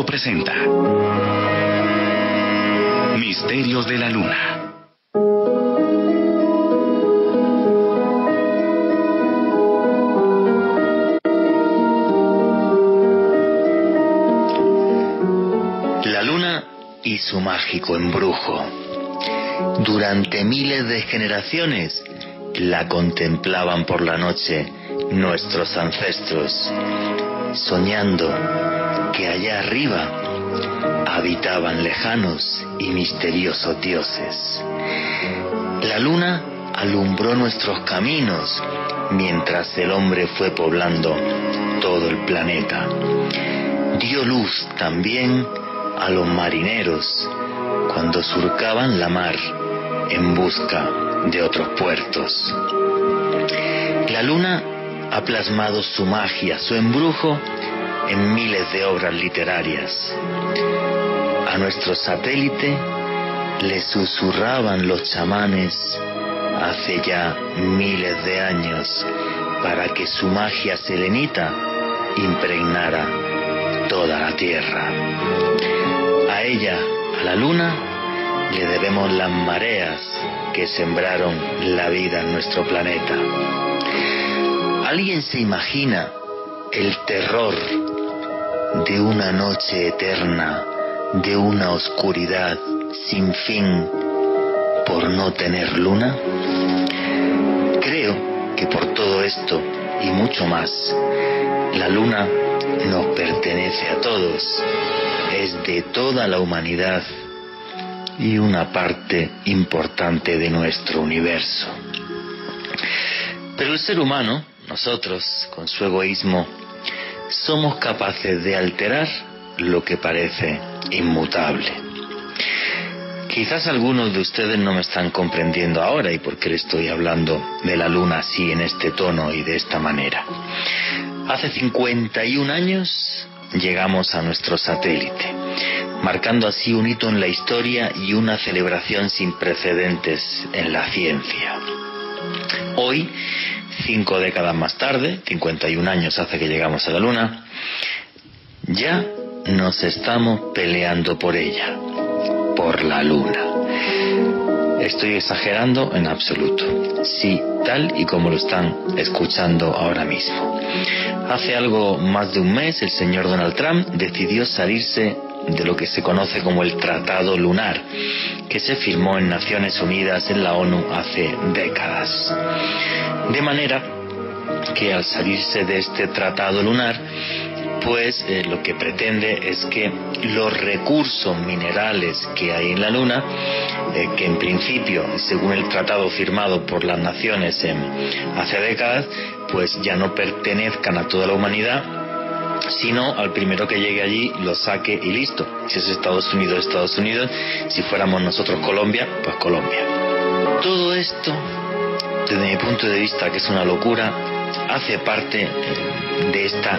Presenta Misterios de la Luna. La luna y su mágico embrujo. Durante miles de generaciones la contemplaban por la noche nuestros ancestros, soñando que allá arriba habitaban lejanos y misteriosos dioses. La luna alumbró nuestros caminos mientras el hombre fue poblando todo el planeta. Dio luz también a los marineros cuando surcaban la mar en busca de otros puertos. La luna ha plasmado su magia, su embrujo en miles de obras literarias. A nuestro satélite le susurraban los chamanes hace ya miles de años para que su magia selenita impregnara toda la Tierra. A ella, a la luna, le debemos las mareas que sembraron la vida en nuestro planeta. ¿Alguien se imagina el terror de una noche eterna, de una oscuridad sin fin por no tener luna? Creo que por todo esto y mucho más, la luna nos pertenece a todos, es de toda la humanidad y una parte importante de nuestro universo. Pero el ser humano, nosotros, con su egoísmo, somos capaces de alterar lo que parece inmutable. Quizás algunos de ustedes no me están comprendiendo ahora y por qué le estoy hablando de la luna así en este tono y de esta manera. Hace 51 años llegamos a nuestro satélite, marcando así un hito en la historia y una celebración sin precedentes en la ciencia. Hoy, cinco décadas más tarde, 51 años hace que llegamos a la Luna, ya nos estamos peleando por ella, por la Luna. Estoy exagerando en absoluto. Sí, tal y como lo están escuchando ahora mismo. Hace algo más de un mes el señor Donald Trump decidió salirse de lo que se conoce como el Tratado Lunar, que se firmó en Naciones Unidas en la ONU hace décadas. De manera que al salirse de este Tratado Lunar, pues eh, lo que pretende es que los recursos minerales que hay en la Luna, eh, que en principio, según el tratado firmado por las naciones en, hace décadas, pues ya no pertenezcan a toda la humanidad, sino al primero que llegue allí lo saque y listo. Si es Estados Unidos, Estados Unidos, si fuéramos nosotros Colombia, pues Colombia. Todo esto, desde mi punto de vista, que es una locura, hace parte de esta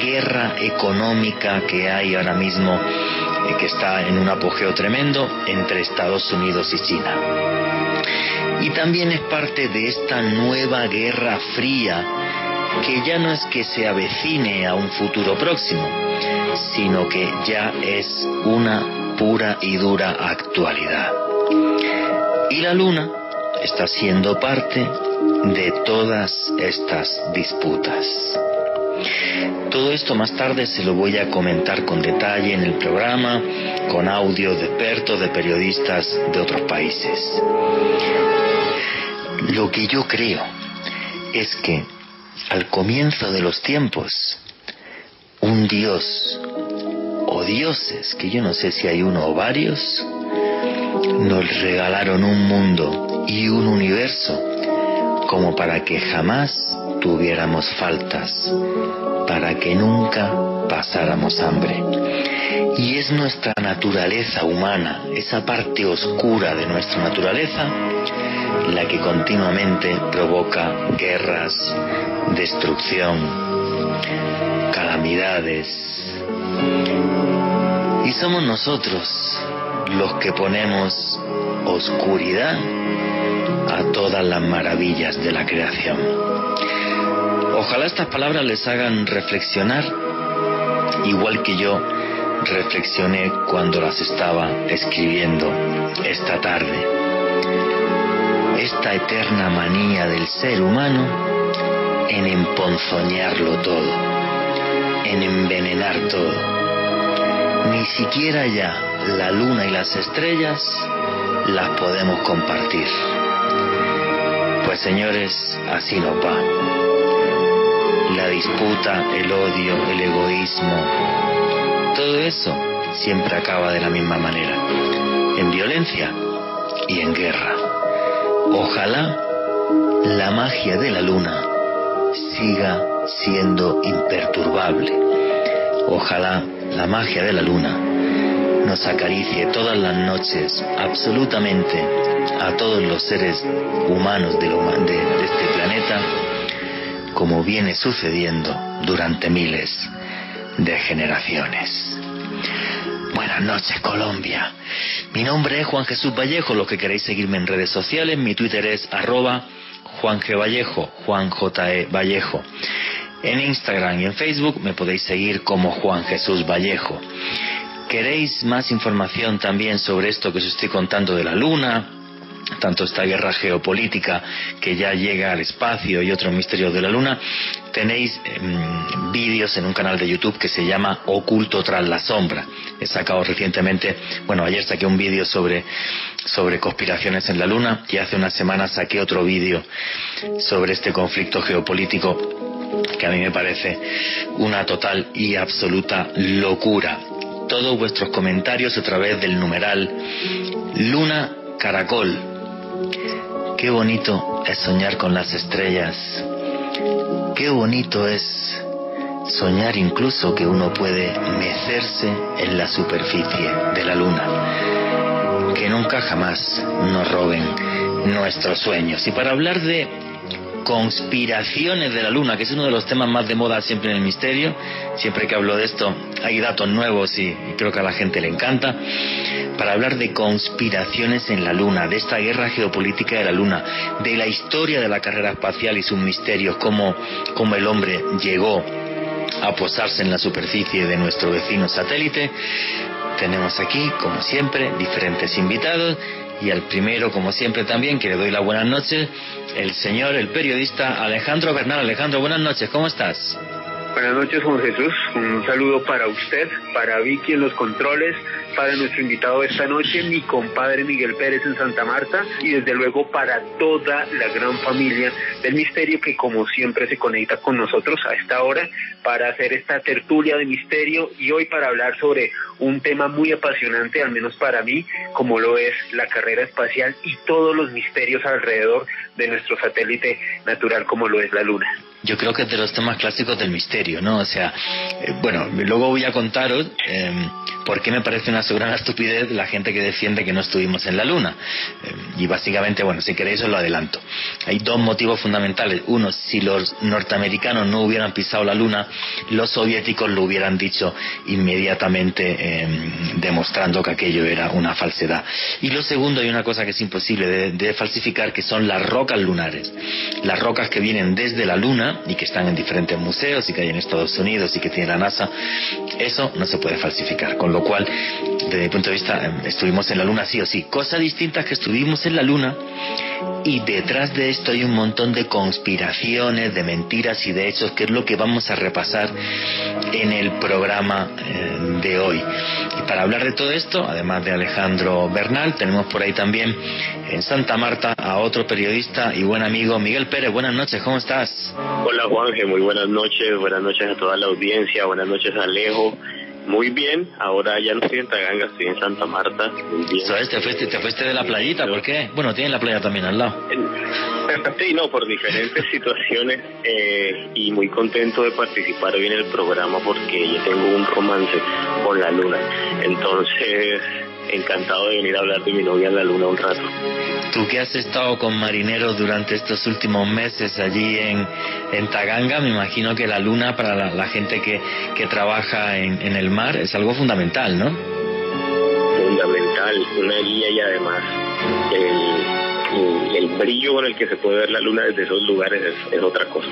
guerra económica que hay ahora mismo, eh, que está en un apogeo tremendo entre Estados Unidos y China. Y también es parte de esta nueva guerra fría que ya no es que se avecine a un futuro próximo, sino que ya es una pura y dura actualidad. Y la Luna está siendo parte de todas estas disputas. Todo esto más tarde se lo voy a comentar con detalle en el programa, con audio de expertos, de periodistas de otros países. Lo que yo creo es que al comienzo de los tiempos, un dios o dioses, que yo no sé si hay uno o varios, nos regalaron un mundo y un universo como para que jamás tuviéramos faltas, para que nunca pasáramos hambre. Y es nuestra naturaleza humana, esa parte oscura de nuestra naturaleza, la que continuamente provoca guerras, destrucción, calamidades. Y somos nosotros los que ponemos oscuridad a todas las maravillas de la creación. Ojalá estas palabras les hagan reflexionar, igual que yo reflexioné cuando las estaba escribiendo esta tarde. Esta eterna manía del ser humano en emponzoñarlo todo, en envenenar todo. Ni siquiera ya la luna y las estrellas las podemos compartir. Pues señores, así no va. La disputa, el odio, el egoísmo, todo eso siempre acaba de la misma manera, en violencia y en guerra. Ojalá la magia de la luna siga siendo imperturbable. Ojalá la magia de la luna nos acaricie todas las noches absolutamente a todos los seres humanos de, de, este planeta como viene sucediendo durante miles de generaciones. Buenas noches Colombia. Mi nombre es Juan Jesús Vallejo. Los que queréis seguirme en redes sociales, mi Twitter es arroba Juan G. Vallejo, Juan J. E. Vallejo. En Instagram y en Facebook me podéis seguir como Juan Jesús Vallejo. ¿Queréis más información también sobre esto que os estoy contando de la Luna? Tanto esta guerra geopolítica que ya llega al espacio y otros misterios de la Luna, tenéis em, vídeos en un canal de YouTube que se llama Oculto tras la sombra. He sacado recientemente, bueno, ayer saqué un vídeo sobre, sobre conspiraciones en la Luna y hace unas semanas saqué otro vídeo sobre este conflicto geopolítico que a mí me parece una total y absoluta locura todos vuestros comentarios a través del numeral Luna Caracol. Qué bonito es soñar con las estrellas. Qué bonito es soñar incluso que uno puede mecerse en la superficie de la luna. Que nunca jamás nos roben nuestros sueños. Y para hablar de conspiraciones de la luna, que es uno de los temas más de moda siempre en el misterio. Siempre que hablo de esto hay datos nuevos y creo que a la gente le encanta. Para hablar de conspiraciones en la luna, de esta guerra geopolítica de la luna, de la historia de la carrera espacial y sus misterios, cómo, cómo el hombre llegó a posarse en la superficie de nuestro vecino satélite. Tenemos aquí, como siempre, diferentes invitados y al primero, como siempre también, que le doy la buenas noches, el señor, el periodista Alejandro Bernal. Alejandro, buenas noches, ¿cómo estás? Buenas noches, Juan Jesús. Un saludo para usted, para Vicky en los controles, para nuestro invitado esta noche, mi compadre Miguel Pérez en Santa Marta, y desde luego para toda la gran familia del misterio que como siempre se conecta con nosotros a esta hora para hacer esta tertulia de misterio y hoy para hablar sobre un tema muy apasionante, al menos para mí, como lo es la carrera espacial y todos los misterios alrededor de nuestro satélite natural como lo es la Luna. Yo creo que es de los temas clásicos del misterio, ¿no? O sea, eh, bueno, luego voy a contaros eh, por qué me parece una soberana estupidez la gente que defiende que no estuvimos en la Luna. Eh, y básicamente, bueno, si queréis os lo adelanto. Hay dos motivos fundamentales. Uno, si los norteamericanos no hubieran pisado la Luna, los soviéticos lo hubieran dicho inmediatamente em, demostrando que aquello era una falsedad. Y lo segundo, hay una cosa que es imposible de, falsificar, que son las rocas lunares. Las rocas que vienen desde la Luna y que están en diferentes museos y que hay en Estados Unidos y que tiene la NASA, eso no se puede falsificar. Con lo cual, desde mi punto de vista, em, estuvimos en la Luna sí o sí. Cosa distinta es que estuvimos en la Luna y detrás de esto hay un montón de conspiraciones, de mentiras y de hechos, que es lo que vamos a repasar en el programa eh, de hoy. Para hablar de todo esto, además de Alejandro Bernal, tenemos por ahí también en Santa Marta a otro periodista y buen amigo, Miguel Pérez. Buenas noches, ¿cómo estás? Hola Juanje, muy buenas noches, buenas noches a toda la audiencia, buenas noches Alejo. Muy bien, ahora ya no estoy en Taganga, estoy en Santa Marta. Muy bien. ¿Sabes? Te fuiste, te fuiste de la playita, ¿por qué? Bueno, tienen la playa también al lado. Sí, no, por diferentes situaciones eh, y muy contento de participar hoy en el programa porque yo tengo un romance con la luna. Entonces, encantado de venir a hablar de mi novia en la luna un rato. Tú que has estado con marineros durante estos últimos meses allí en, en Taganga, me imagino que la luna para la, gente que, que trabaja en, en, el mar es algo fundamental, ¿no? Fundamental, una guía y además el, el, brillo con el que se puede ver la luna desde esos lugares es otra cosa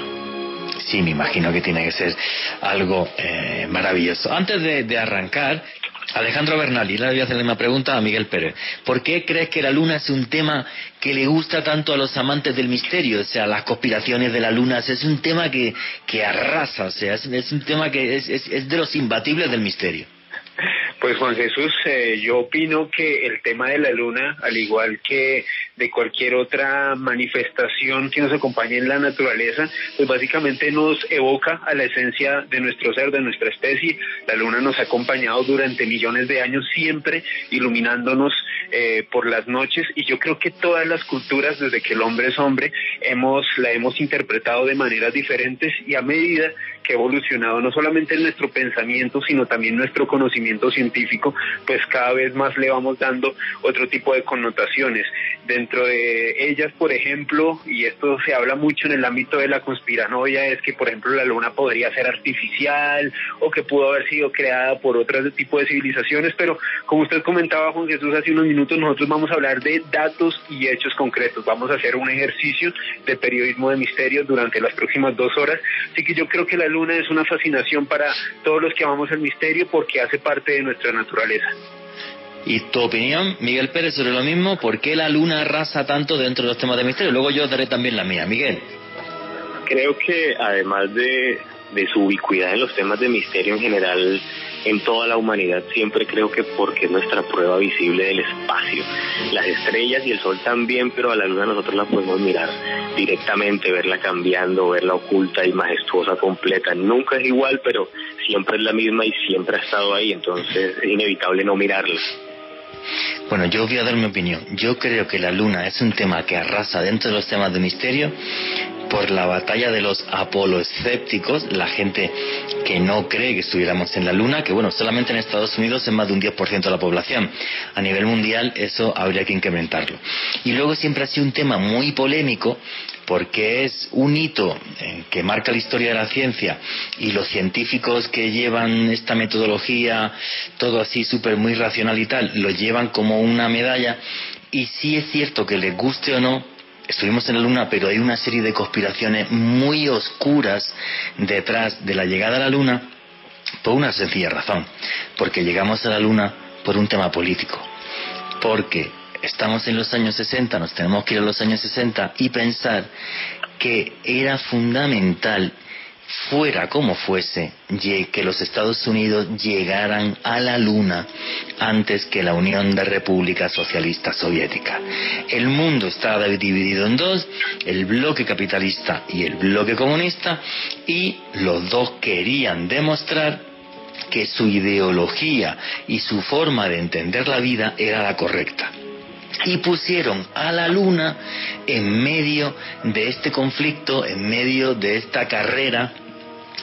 sí, me imagino que tiene que ser algo eh, maravilloso. Antes de, arrancar, Alejandro Bernal, y le voy a hacer una pregunta a Miguel Pérez. ¿Por qué crees que la luna es un tema que le gusta tanto a los amantes del misterio? O sea, las conspiraciones de la luna, es un tema que, que arrasa, o sea, es, un tema que es, es de los imbatibles del misterio. Pues Juan Jesús, eh, yo opino que el tema de la luna, al igual que de cualquier otra manifestación que nos acompañe en la naturaleza, pues básicamente nos evoca a la esencia de nuestro ser, de nuestra especie. La luna nos ha acompañado durante millones de años siempre iluminándonos eh, por las noches y yo creo que todas las culturas, desde que el hombre es hombre, hemos, la hemos interpretado de maneras diferentes y a medida que ha evolucionado no solamente en nuestro pensamiento, sino también nuestro conocimiento científico, pues cada vez más le vamos dando otro tipo de connotaciones. Dentro de ellas, por ejemplo, y esto se habla mucho en el ámbito de la conspiranoia, es que, por ejemplo, la luna podría ser artificial o que pudo haber sido creada por otro tipo de civilizaciones, pero como usted comentaba, Juan Jesús, hace unos minutos, nosotros vamos a hablar de datos y hechos concretos. Vamos a hacer un ejercicio de periodismo de misterio durante las próximas dos horas. Así que yo creo que la luna es una fascinación para todos los que amamos el misterio porque hace parte de nuestra naturaleza. ¿Y tu opinión, Miguel Pérez, sobre lo mismo? ¿Por qué la luna arrasa tanto dentro de los temas de misterio? Luego yo daré también la mía. Miguel. Creo que además de, de su ubicuidad en los temas de misterio en general, en toda la humanidad, siempre creo que porque es nuestra prueba visible del espacio. Las estrellas y el sol también, pero a la luna nosotros la podemos mirar directamente, verla cambiando, verla oculta y majestuosa completa. Nunca es igual, pero siempre es la misma y siempre ha estado ahí, entonces es inevitable no mirarla. Bueno, yo voy a dar mi opinión. Yo creo que la luna es un tema que arrasa dentro de los temas de misterio por la batalla de los apoloescépticos, la gente que no cree que estuviéramos en la Luna, que bueno, solamente en Estados Unidos es más de un 10% de la población. A nivel mundial eso habría que incrementarlo. Y luego siempre ha sido un tema muy polémico porque es un hito que marca la historia de la ciencia y los científicos que llevan esta metodología, todo así súper muy racional y tal, lo llevan como una medalla y sí es cierto que les guste o no, estuvimos en la Luna, pero hay una serie de conspiraciones muy oscuras detrás de la llegada a la Luna por una sencilla razón, porque llegamos a la Luna por un tema político, porque estamos en los años 60, nos tenemos que ir a los años 60 y pensar que era fundamental fuera como fuese, que los Estados Unidos llegaran a la Luna antes que la Unión de Repúblicas Socialistas Soviéticas. El mundo estaba dividido en dos, el bloque capitalista y el bloque comunista, y los dos querían demostrar que su ideología y su forma de entender la vida era la correcta y pusieron a la luna en medio de este conflicto, en medio de esta carrera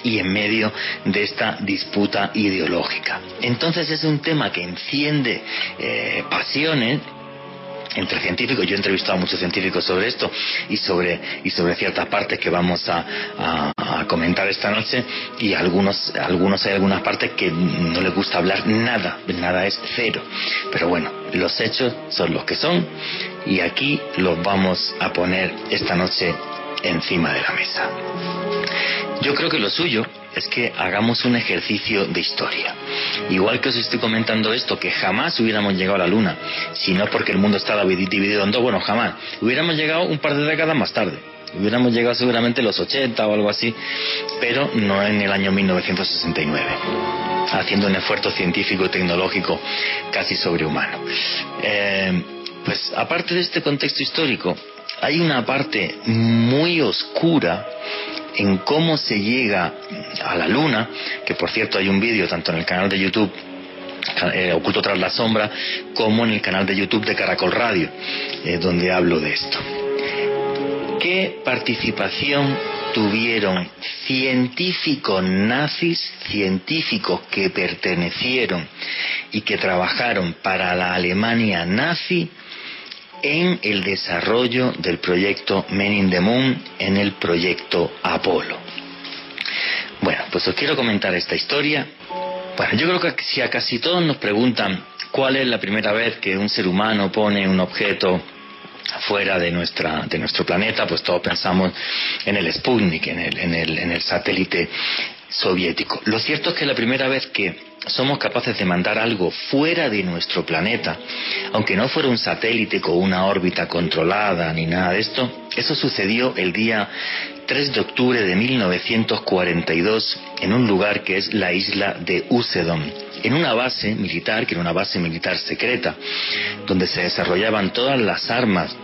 y en medio de esta disputa ideológica. Entonces es un tema que enciende eh, pasiones entre científicos. Yo he entrevistado a muchos científicos sobre esto y sobre, y sobre ciertas partes que vamos a, comentar esta noche y algunos, algunos hay algunas partes que no les gusta hablar nada, nada es cero. Pero bueno, los hechos son los que son y aquí los vamos a poner esta noche encima de la mesa. Yo creo que lo suyo es que hagamos un ejercicio de historia. Igual que os estoy comentando esto, que jamás hubiéramos llegado a la Luna, si no porque el mundo estaba dividido en dos, bueno, jamás. Hubiéramos llegado un par de décadas más tarde. Hubiéramos llegado seguramente en los 80 o algo así, pero no en el año 1969, haciendo un esfuerzo científico y tecnológico casi sobrehumano. Eh, pues aparte de este contexto histórico, hay una parte muy oscura en cómo se llega a la luna, que por cierto hay un vídeo tanto en el canal de YouTube eh, Oculto tras la sombra, como en el canal de YouTube de Caracol Radio, eh, donde hablo de esto. ¿Qué participación tuvieron científicos nazis, científicos que pertenecieron y que trabajaron para la Alemania nazi en el desarrollo del proyecto Men in the Moon, en el proyecto Apolo. Bueno, pues os quiero comentar esta historia. Bueno, yo creo que si a casi todos nos preguntan cuál es la primera vez que un ser humano pone un objeto fuera de nuestra de nuestro planeta, pues todos pensamos en el Sputnik, en el, en el, en el satélite soviético. Lo cierto es que la primera vez que somos capaces de mandar algo fuera de nuestro planeta, aunque no fuera un satélite con una órbita controlada ni nada de esto, eso sucedió el día 3 de octubre de 1942 en un lugar que es la isla de Usedom, en una base militar, que era una base militar secreta, donde se desarrollaban todas las armas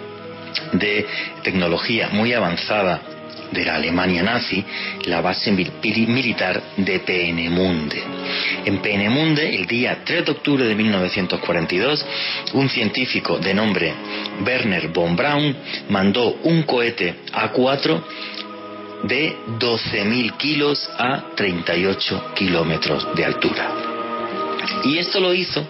de tecnología muy avanzada de la Alemania nazi la base militar de Peenemunde. En Peenemunde, el día 3 de octubre de 1942, un científico de nombre Werner von Braun mandó un cohete A4 de 12.000 kilos a 38 kilómetros de altura. Y esto lo hizo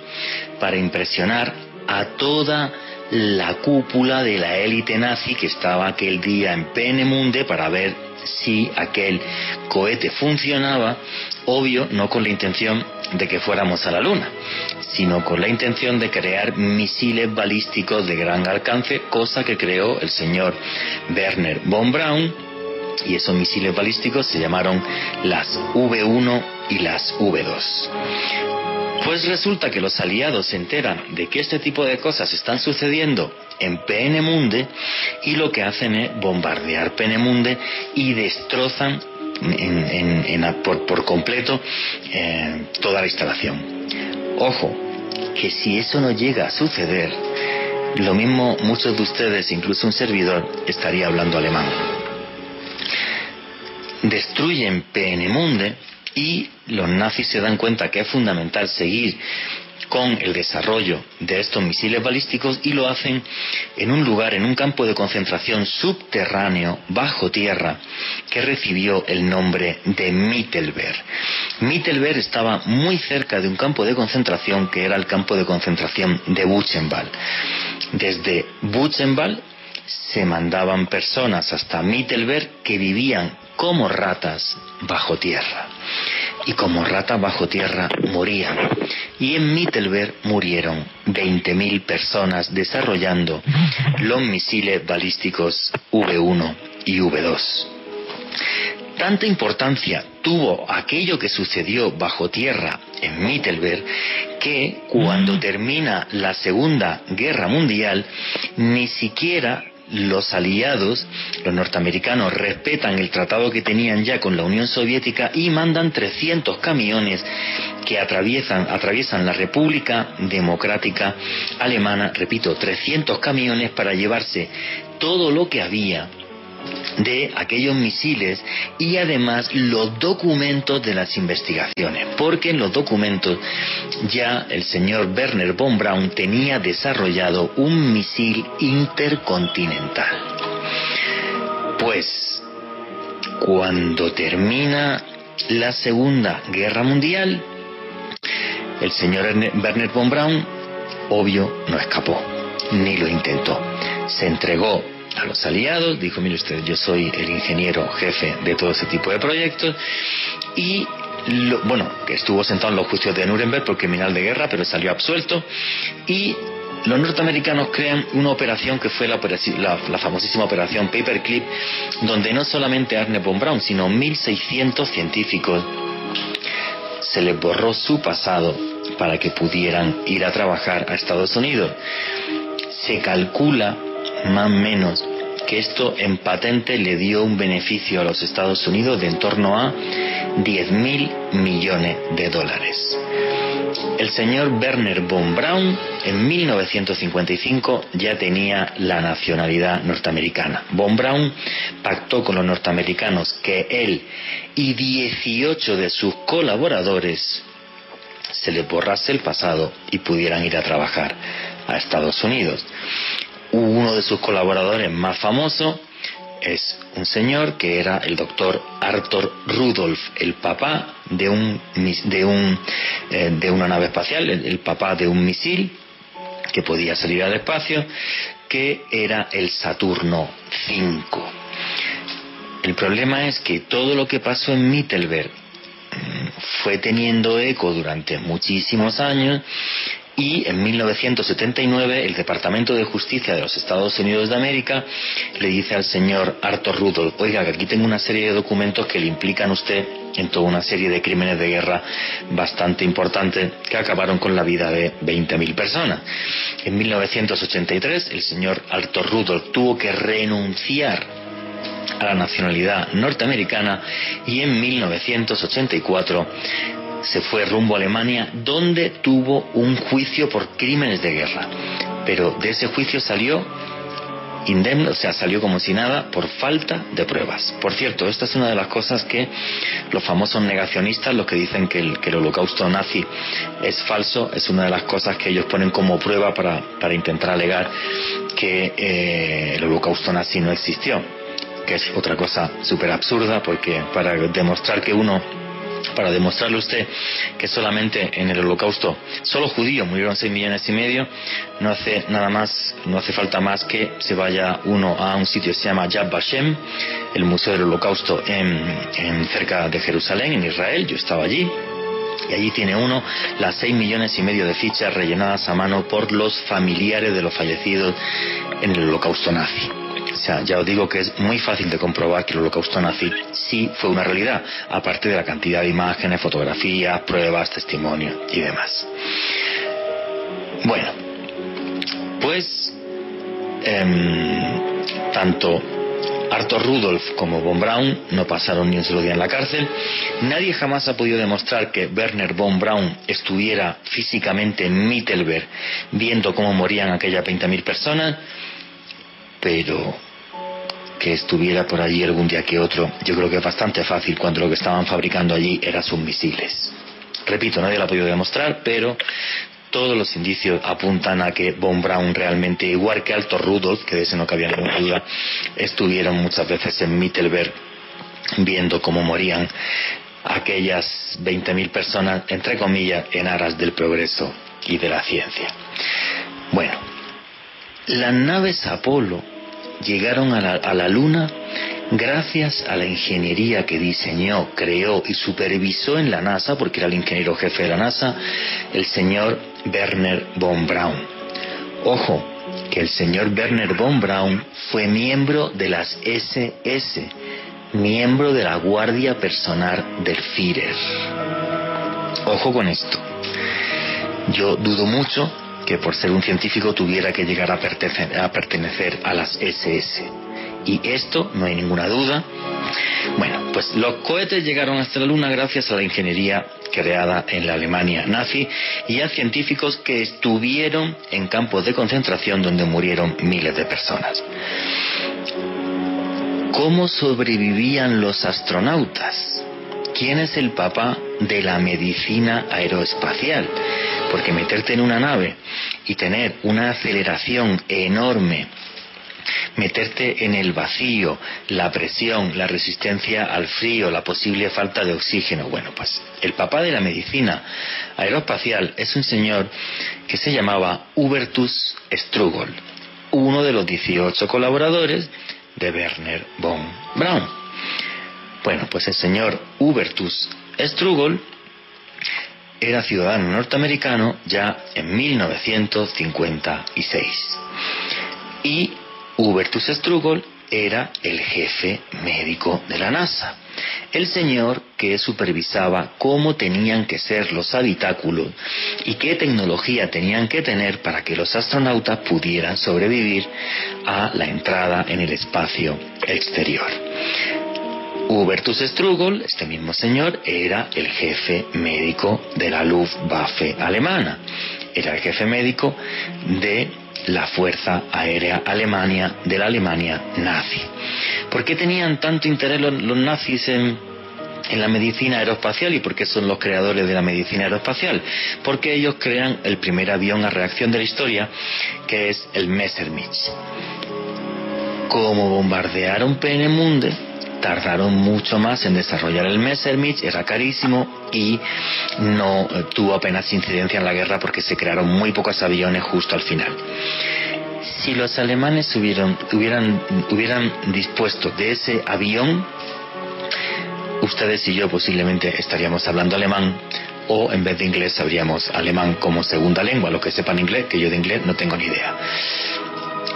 para impresionar a toda la cúpula de la élite nazi que estaba aquel día en Penemunde para ver si aquel cohete funcionaba, obvio, no con la intención de que fuéramos a la Luna, sino con la intención de crear misiles balísticos de gran alcance, cosa que creó el señor Werner von Braun, y esos misiles balísticos se llamaron las V1 y las V2. Pues resulta que los aliados se enteran de que este tipo de cosas están sucediendo en Penemunde y lo que hacen es bombardear Penemunde y destrozan por, completo eh, toda la instalación. Ojo, que si eso no llega a suceder, lo mismo muchos de ustedes, incluso un servidor, estaría hablando alemán. Destruyen Penemunde y los nazis se dan cuenta que es fundamental seguir con el desarrollo de estos misiles balísticos y lo hacen en un lugar, en un campo de concentración subterráneo, bajo tierra, que recibió el nombre de Mittelberg. Mittelberg estaba muy cerca de un campo de concentración que era el campo de concentración de Buchenwald. Desde Buchenwald se mandaban personas hasta Mittelberg que vivían como ratas bajo tierra. Y como ratas bajo tierra morían. Y en Mittelberg murieron 20.000 personas desarrollando los misiles balísticos V1 y V2. Tanta importancia tuvo aquello que sucedió bajo tierra en Mittelberg que cuando termina la Segunda Guerra Mundial ni siquiera los aliados, los norteamericanos, respetan el tratado que tenían ya con la Unión Soviética y mandan 300 camiones que atraviesan, atraviesan la República Democrática Alemana, repito, 300 camiones para llevarse todo lo que había de aquellos misiles y además los documentos de las investigaciones, porque en los documentos ya el señor Werner von Braun tenía desarrollado un misil intercontinental. Pues cuando termina la Segunda Guerra Mundial, el señor Werner von Braun, obvio, no escapó, ni lo intentó. Se entregó a los aliados, dijo, mire usted, yo soy el ingeniero jefe de todo ese tipo de proyectos y bueno, que estuvo sentado en los juicios de Nuremberg por criminal de guerra, pero salió absuelto y los norteamericanos crean una operación que fue la, famosísima operación Paperclip, donde no solamente Arne von Braun, sino 1.600 científicos se les borró su pasado para que pudieran ir a trabajar a Estados Unidos. Se calcula más menos que esto en patente le dio un beneficio a los Estados Unidos de en torno a 10 mil millones de dólares. El señor Werner von Braun en 1955 ya tenía la nacionalidad norteamericana. Von Braun pactó con los norteamericanos que él y 18 de sus colaboradores se le borrase el pasado y pudieran ir a trabajar a Estados Unidos uno de sus colaboradores más famosos es un señor que era el doctor Arthur Rudolph, el papá de un de un eh, de una nave espacial, el, papá de un misil que podía salir al espacio, que era el Saturno V. El problema es que todo lo que pasó en Mittelberg mm, fue teniendo eco durante muchísimos años y en 1979 el Departamento de Justicia de los Estados Unidos de América le dice al señor Arthur Rudolph, oiga, que aquí tengo una serie de documentos que le implican a usted en toda una serie de crímenes de guerra bastante importantes que acabaron con la vida de 20.000 personas. En 1983 el señor Arthur Rudolph tuvo que renunciar a la nacionalidad norteamericana y en 1984 se fue rumbo a Alemania donde tuvo un juicio por crímenes de guerra. Pero de ese juicio salió indemne, o sea, salió como si nada por falta de pruebas. Por cierto, esta es una de las cosas que los famosos negacionistas, los que dicen que el, holocausto nazi es falso, es una de las cosas que ellos ponen como prueba para, para intentar alegar que eh, el holocausto nazi no existió, que es otra cosa súper absurda porque para demostrar que uno para demostrarle a usted que solamente en el holocausto solo judíos murieron 6 millones y medio, no hace nada más, no hace falta más que se vaya uno a un sitio que se llama Yad Vashem, el Museo del Holocausto en, cerca de Jerusalén, en Israel, yo estaba allí, y allí tiene uno las 6 millones y medio de fichas rellenadas a mano por los familiares de los fallecidos en el holocausto nazi. O sea, ya os digo que es muy fácil de comprobar que el holocausto nazi sí fue una realidad, aparte de la cantidad de imágenes, fotografías, pruebas, testimonios y demás. Bueno, pues em, tanto Arthur Rudolph como Von Braun no pasaron ni un solo día en la cárcel. Nadie jamás ha podido demostrar que Werner von Braun estuviera físicamente en Mittelberg viendo cómo morían aquellas 20.000 personas pero que estuviera por allí algún día que otro, yo creo que es bastante fácil cuando lo que estaban fabricando allí eran sus misiles. Repito, nadie lo ha podido demostrar, pero todos los indicios apuntan a que Von Braun realmente, igual que Alto Rudolf, que de ese no cabía ninguna duda, estuvieron muchas veces en Mittelberg viendo cómo morían aquellas 20.000 personas, entre comillas, en aras del progreso y de la ciencia. Bueno, las naves Apolo llegaron a la, Luna gracias a la ingeniería que diseñó, creó y supervisó en la NASA, porque era el ingeniero jefe de la NASA, el señor Werner von Braun. Ojo, que el señor Werner von Braun fue miembro de las SS, miembro de la Guardia Personal del Führer. Ojo con esto. Yo dudo mucho que por ser un científico tuviera que llegar a pertenecer a, las SS. Y esto, no hay ninguna duda. Bueno, pues los cohetes llegaron hasta la Luna gracias a la ingeniería creada en la Alemania nazi y a científicos que estuvieron en campos de concentración donde murieron miles de personas. ¿Cómo sobrevivían los astronautas? ¿Quién es el papá de la medicina aeroespacial? Porque meterte en una nave y tener una aceleración enorme, meterte en el vacío, la presión, la resistencia al frío, la posible falta de oxígeno. Bueno, pues el papá de la medicina aeroespacial es un señor que se llamaba Hubertus Strugol, uno de los 18 colaboradores de Werner von Braun. Bueno, pues el señor Hubertus Strugol era ciudadano norteamericano ya en 1956. Y Hubertus Strugol era el jefe médico de la NASA, el señor que supervisaba cómo tenían que ser los habitáculos y qué tecnología tenían que tener para que los astronautas pudieran sobrevivir a la entrada en el espacio exterior. Hubertus Strugol, este mismo señor, era el jefe médico de la Luftwaffe alemana. Era el jefe médico de la Fuerza Aérea Alemania de la Alemania nazi. ¿Por qué tenían tanto interés los, nazis en, en la medicina aeroespacial y por qué son los creadores de la medicina aeroespacial? Porque ellos crean el primer avión a reacción de la historia, que es el Messerschmitt. Como bombardearon Peenemünde, tardaron mucho más en desarrollar el Messerschmitt, era carísimo y no eh, tuvo apenas incidencia en la guerra porque se crearon muy pocos aviones justo al final. Si los alemanes hubieran, hubieran, hubieran dispuesto de ese avión, ustedes y yo posiblemente estaríamos hablando alemán o en vez de inglés sabríamos alemán como segunda lengua, lo que sepan inglés, que yo de inglés no tengo ni idea.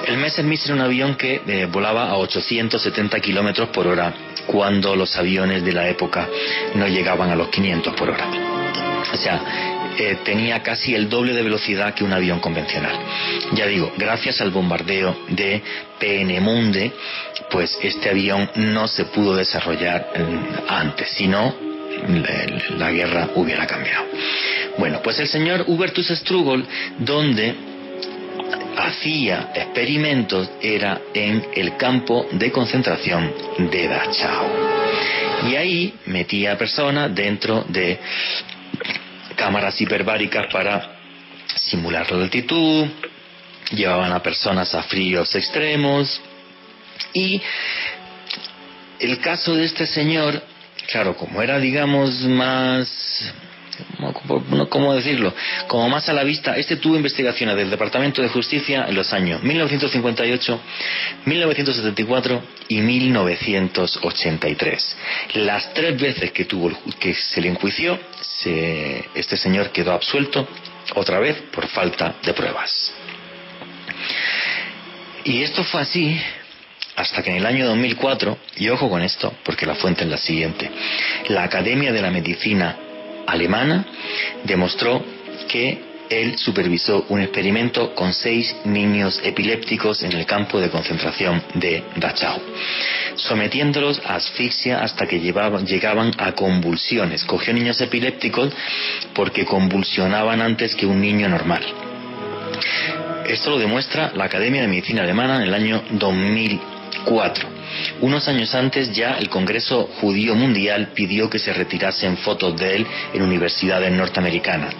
El Messerschmitt era un avión que eh, volaba a 870 kilómetros por hora cuando los aviones de la época no llegaban a los 500 por hora. O sea, eh, tenía casi el doble de velocidad que un avión convencional. Ya digo, gracias al bombardeo de Peenemunde, pues este avión no se pudo desarrollar mm, antes, sino la guerra hubiera cambiado. Bueno, pues el señor Hubertus Strugol, donde hacía experimentos era en el campo de concentración de Dachau. Y ahí metía personas dentro de cámaras hiperbáricas para simular la altitud, llevaban a personas a fríos extremos y el caso de este señor, claro, como era digamos más ¿cómo decirlo? Como más a la vista, este tuvo investigaciones del Departamento de Justicia en los años 1958, 1974 y 1983. Las tres veces que tuvo que se le enjuició, este señor quedó absuelto otra vez por falta de pruebas. Y esto fue así hasta que en el año 2004, y ojo con esto, porque la fuente es la siguiente, la Academia de la Medicina alemana demostró que él supervisó un experimento con seis niños epilépticos en el campo de concentración de Dachau, sometiéndolos a asfixia hasta que llegaban a convulsiones. Cogió niños epilépticos porque convulsionaban antes que un niño normal. Esto lo demuestra la Academia de Medicina Alemana en el año 2004. Unos años antes ya el Congreso Judío Mundial pidió que se retirasen fotos de él en universidades norteamericanas.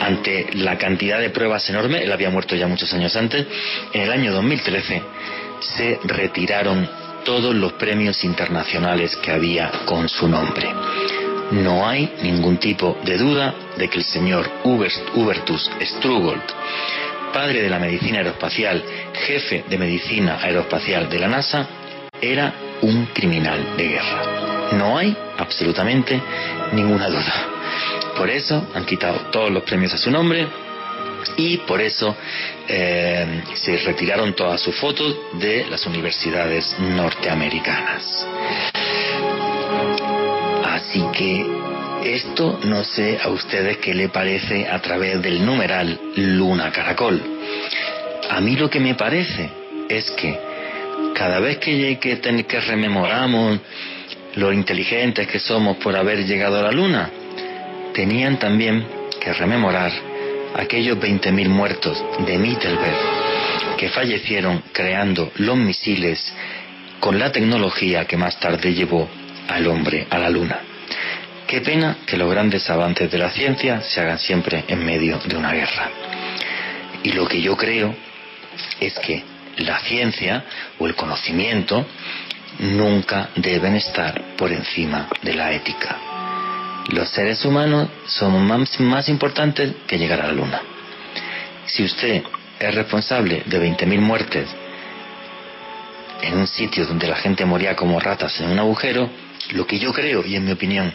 Ante la cantidad de pruebas enorme, él había muerto ya muchos años antes, en el año 2013 se retiraron todos los premios internacionales que había con su nombre. No hay ningún tipo de duda de que el señor Hubertus Strugold padre de la medicina aeroespacial, jefe de medicina aeroespacial de la NASA, era un criminal de guerra. No hay absolutamente ninguna duda. Por eso han quitado todos los premios a su nombre y por eso eh, se retiraron todas sus fotos de las universidades norteamericanas. Así que esto no sé a ustedes qué le parece a través del numeral Luna Caracol. A mí lo que me parece es que cada vez que, que, que rememoramos lo inteligentes que somos por haber llegado a la Luna, tenían también que rememorar aquellos 20.000 muertos de Mittelberg que fallecieron creando los misiles con la tecnología que más tarde llevó al hombre a la Luna. Qué pena que los grandes avances de la ciencia se hagan siempre en medio de una guerra. Y lo que yo creo es que la ciencia o el conocimiento nunca deben estar por encima de la ética. Los seres humanos son más, importantes que llegar a la luna. Si usted es responsable de 20.000 muertes en un sitio donde la gente moría como ratas en un agujero, lo que yo creo, y en mi opinión,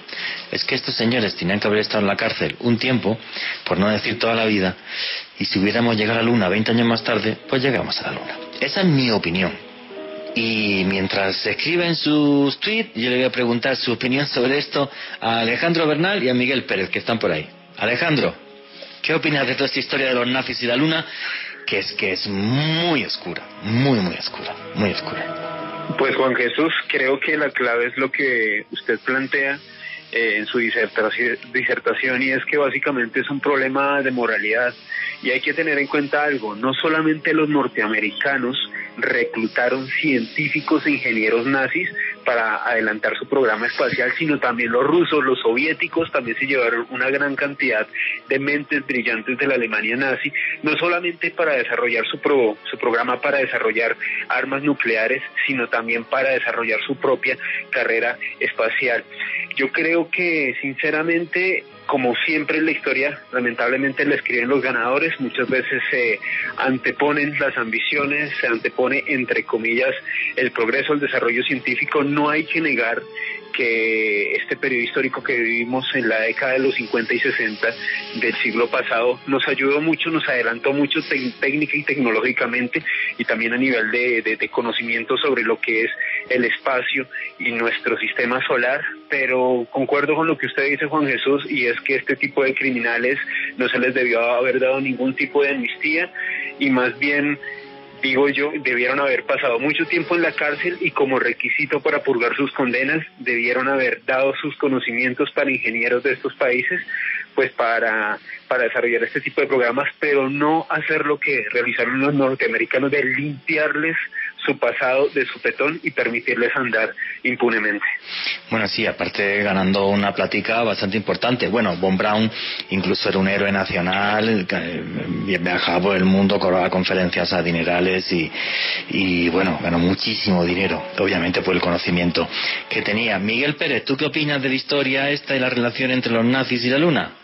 es que estos señores tenían que haber estado en la cárcel un tiempo, por no decir toda la vida, y si hubiéramos llegado a la Luna 20 años más tarde, pues llegamos a la Luna. Esa es mi opinión. Y mientras escriben sus tweets, yo le voy a preguntar su opinión sobre esto a Alejandro Bernal y a Miguel Pérez, que están por ahí. Alejandro, ¿qué opinas de toda esta historia de los nazis y la Luna? Que es que es muy oscura, muy, muy oscura, muy oscura. Pues Juan Jesús, creo que la clave es lo que usted plantea eh, en su disertación y es que básicamente es un problema de moralidad y hay que tener en cuenta algo, no solamente los norteamericanos reclutaron científicos e ingenieros nazis para adelantar su programa espacial, sino también los rusos, los soviéticos también se llevaron una gran cantidad de mentes brillantes de la Alemania nazi, no solamente para desarrollar su, su programa para desarrollar armas nucleares, sino también para desarrollar su propia carrera espacial. Yo creo que sinceramente como siempre en la historia, lamentablemente la escriben los ganadores, muchas veces se anteponen las ambiciones, se antepone entre comillas el progreso, el desarrollo científico, no hay que negar que este periodo histórico que vivimos en la década de los 50 y 60 del siglo pasado nos ayudó mucho, nos adelantó mucho técnica y tecnológicamente y también a nivel de, de, conocimiento sobre lo que es el espacio y nuestro sistema solar, pero concuerdo con lo que usted dice Juan Jesús y es que este tipo de criminales no se les debió haber dado ningún tipo de amnistía y más bien digo yo, debieron haber pasado mucho tiempo en la cárcel y como requisito para purgar sus condenas debieron haber dado sus conocimientos para ingenieros de estos países, pues para, para desarrollar este tipo de programas, pero no hacer lo que realizaron los norteamericanos de limpiarles su pasado de su petón y permitirles andar impunemente. Bueno, sí, aparte ganando una plática bastante importante. Bueno, Von Braun incluso era un héroe nacional, eh, viajaba por el mundo, cobraba conferencias adinerales y, y bueno, ganó muchísimo dinero, obviamente por el conocimiento que tenía. Miguel Pérez, ¿tú qué opinas de la historia esta y la relación entre los nazis y la luna?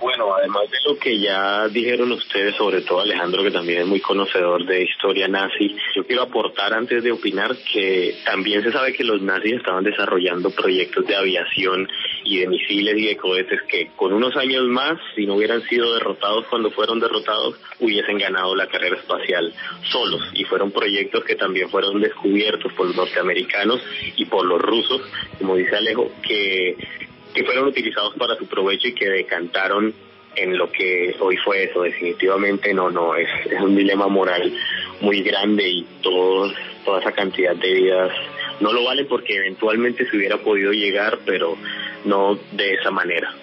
Bueno, además de lo que ya dijeron ustedes, sobre todo Alejandro, que también es muy conocedor de historia nazi, yo quiero aportar antes de opinar que también se sabe que los nazis estaban desarrollando proyectos de aviación y de misiles y de cohetes que con unos años más, si no hubieran sido derrotados cuando fueron derrotados, hubiesen ganado la carrera espacial solos. Y fueron proyectos que también fueron descubiertos por los norteamericanos y por los rusos, como dice Alejo, que que fueron utilizados para su provecho y que decantaron en lo que hoy fue eso. Definitivamente no, no, es, es un dilema moral muy grande y todo, toda esa cantidad de vidas no lo vale porque eventualmente se hubiera podido llegar, pero no de esa manera.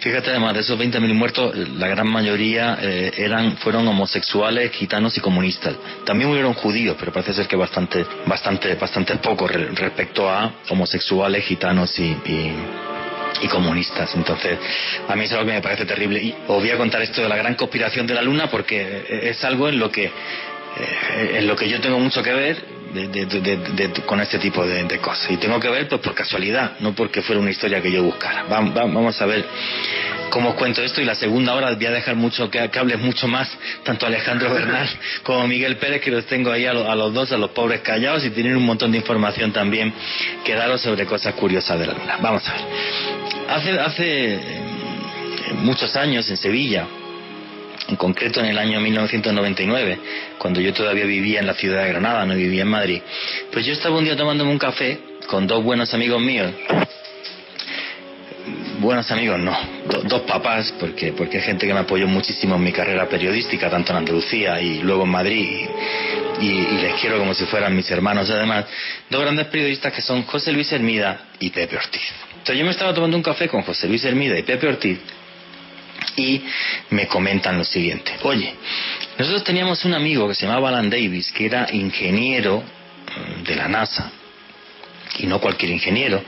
Fíjate, además de esos 20.000 muertos, la gran mayoría eh, eran fueron homosexuales, gitanos y comunistas. También murieron judíos, pero parece ser que bastante, bastante, bastante poco respecto a homosexuales, gitanos y y comunistas. Entonces, a mí es algo que me parece terrible. Y os voy a contar esto de la gran conspiración de la Luna porque es algo en lo que eh, en lo que yo tengo mucho que ver con este tipo de, cosas. Y tengo que ver pues por casualidad, no porque fuera una historia que yo buscara. vamos a ver cómo os cuento esto y la segunda hora voy a dejar mucho que, hables mucho más, tanto Alejandro Bernal como Miguel Pérez, que los tengo ahí a, los dos, a los pobres callados y tienen un montón de información también que daros sobre cosas curiosas de la luna. Vamos a ver. Hace, hace eh, muchos años en Sevilla, en concreto en el año 1999, cuando yo todavía vivía en la ciudad de Granada, no vivía en Madrid, pues yo estaba un día tomándome un café con dos buenos amigos míos. Buenos amigos, no, dos papás, porque, porque hay gente que me apoyó muchísimo en mi carrera periodística, tanto en Andalucía y luego en Madrid, y, y les quiero como si fueran mis hermanos además, dos grandes periodistas que son José Luis Hermida y Pepe Ortiz. Entonces yo me estaba tomando un café con José Luis Hermida y Pepe Ortiz, y me comentan lo siguiente. Oye, nosotros teníamos un amigo que se llamaba Alan Davis, que era ingeniero mm, de la NASA, y no cualquier ingeniero,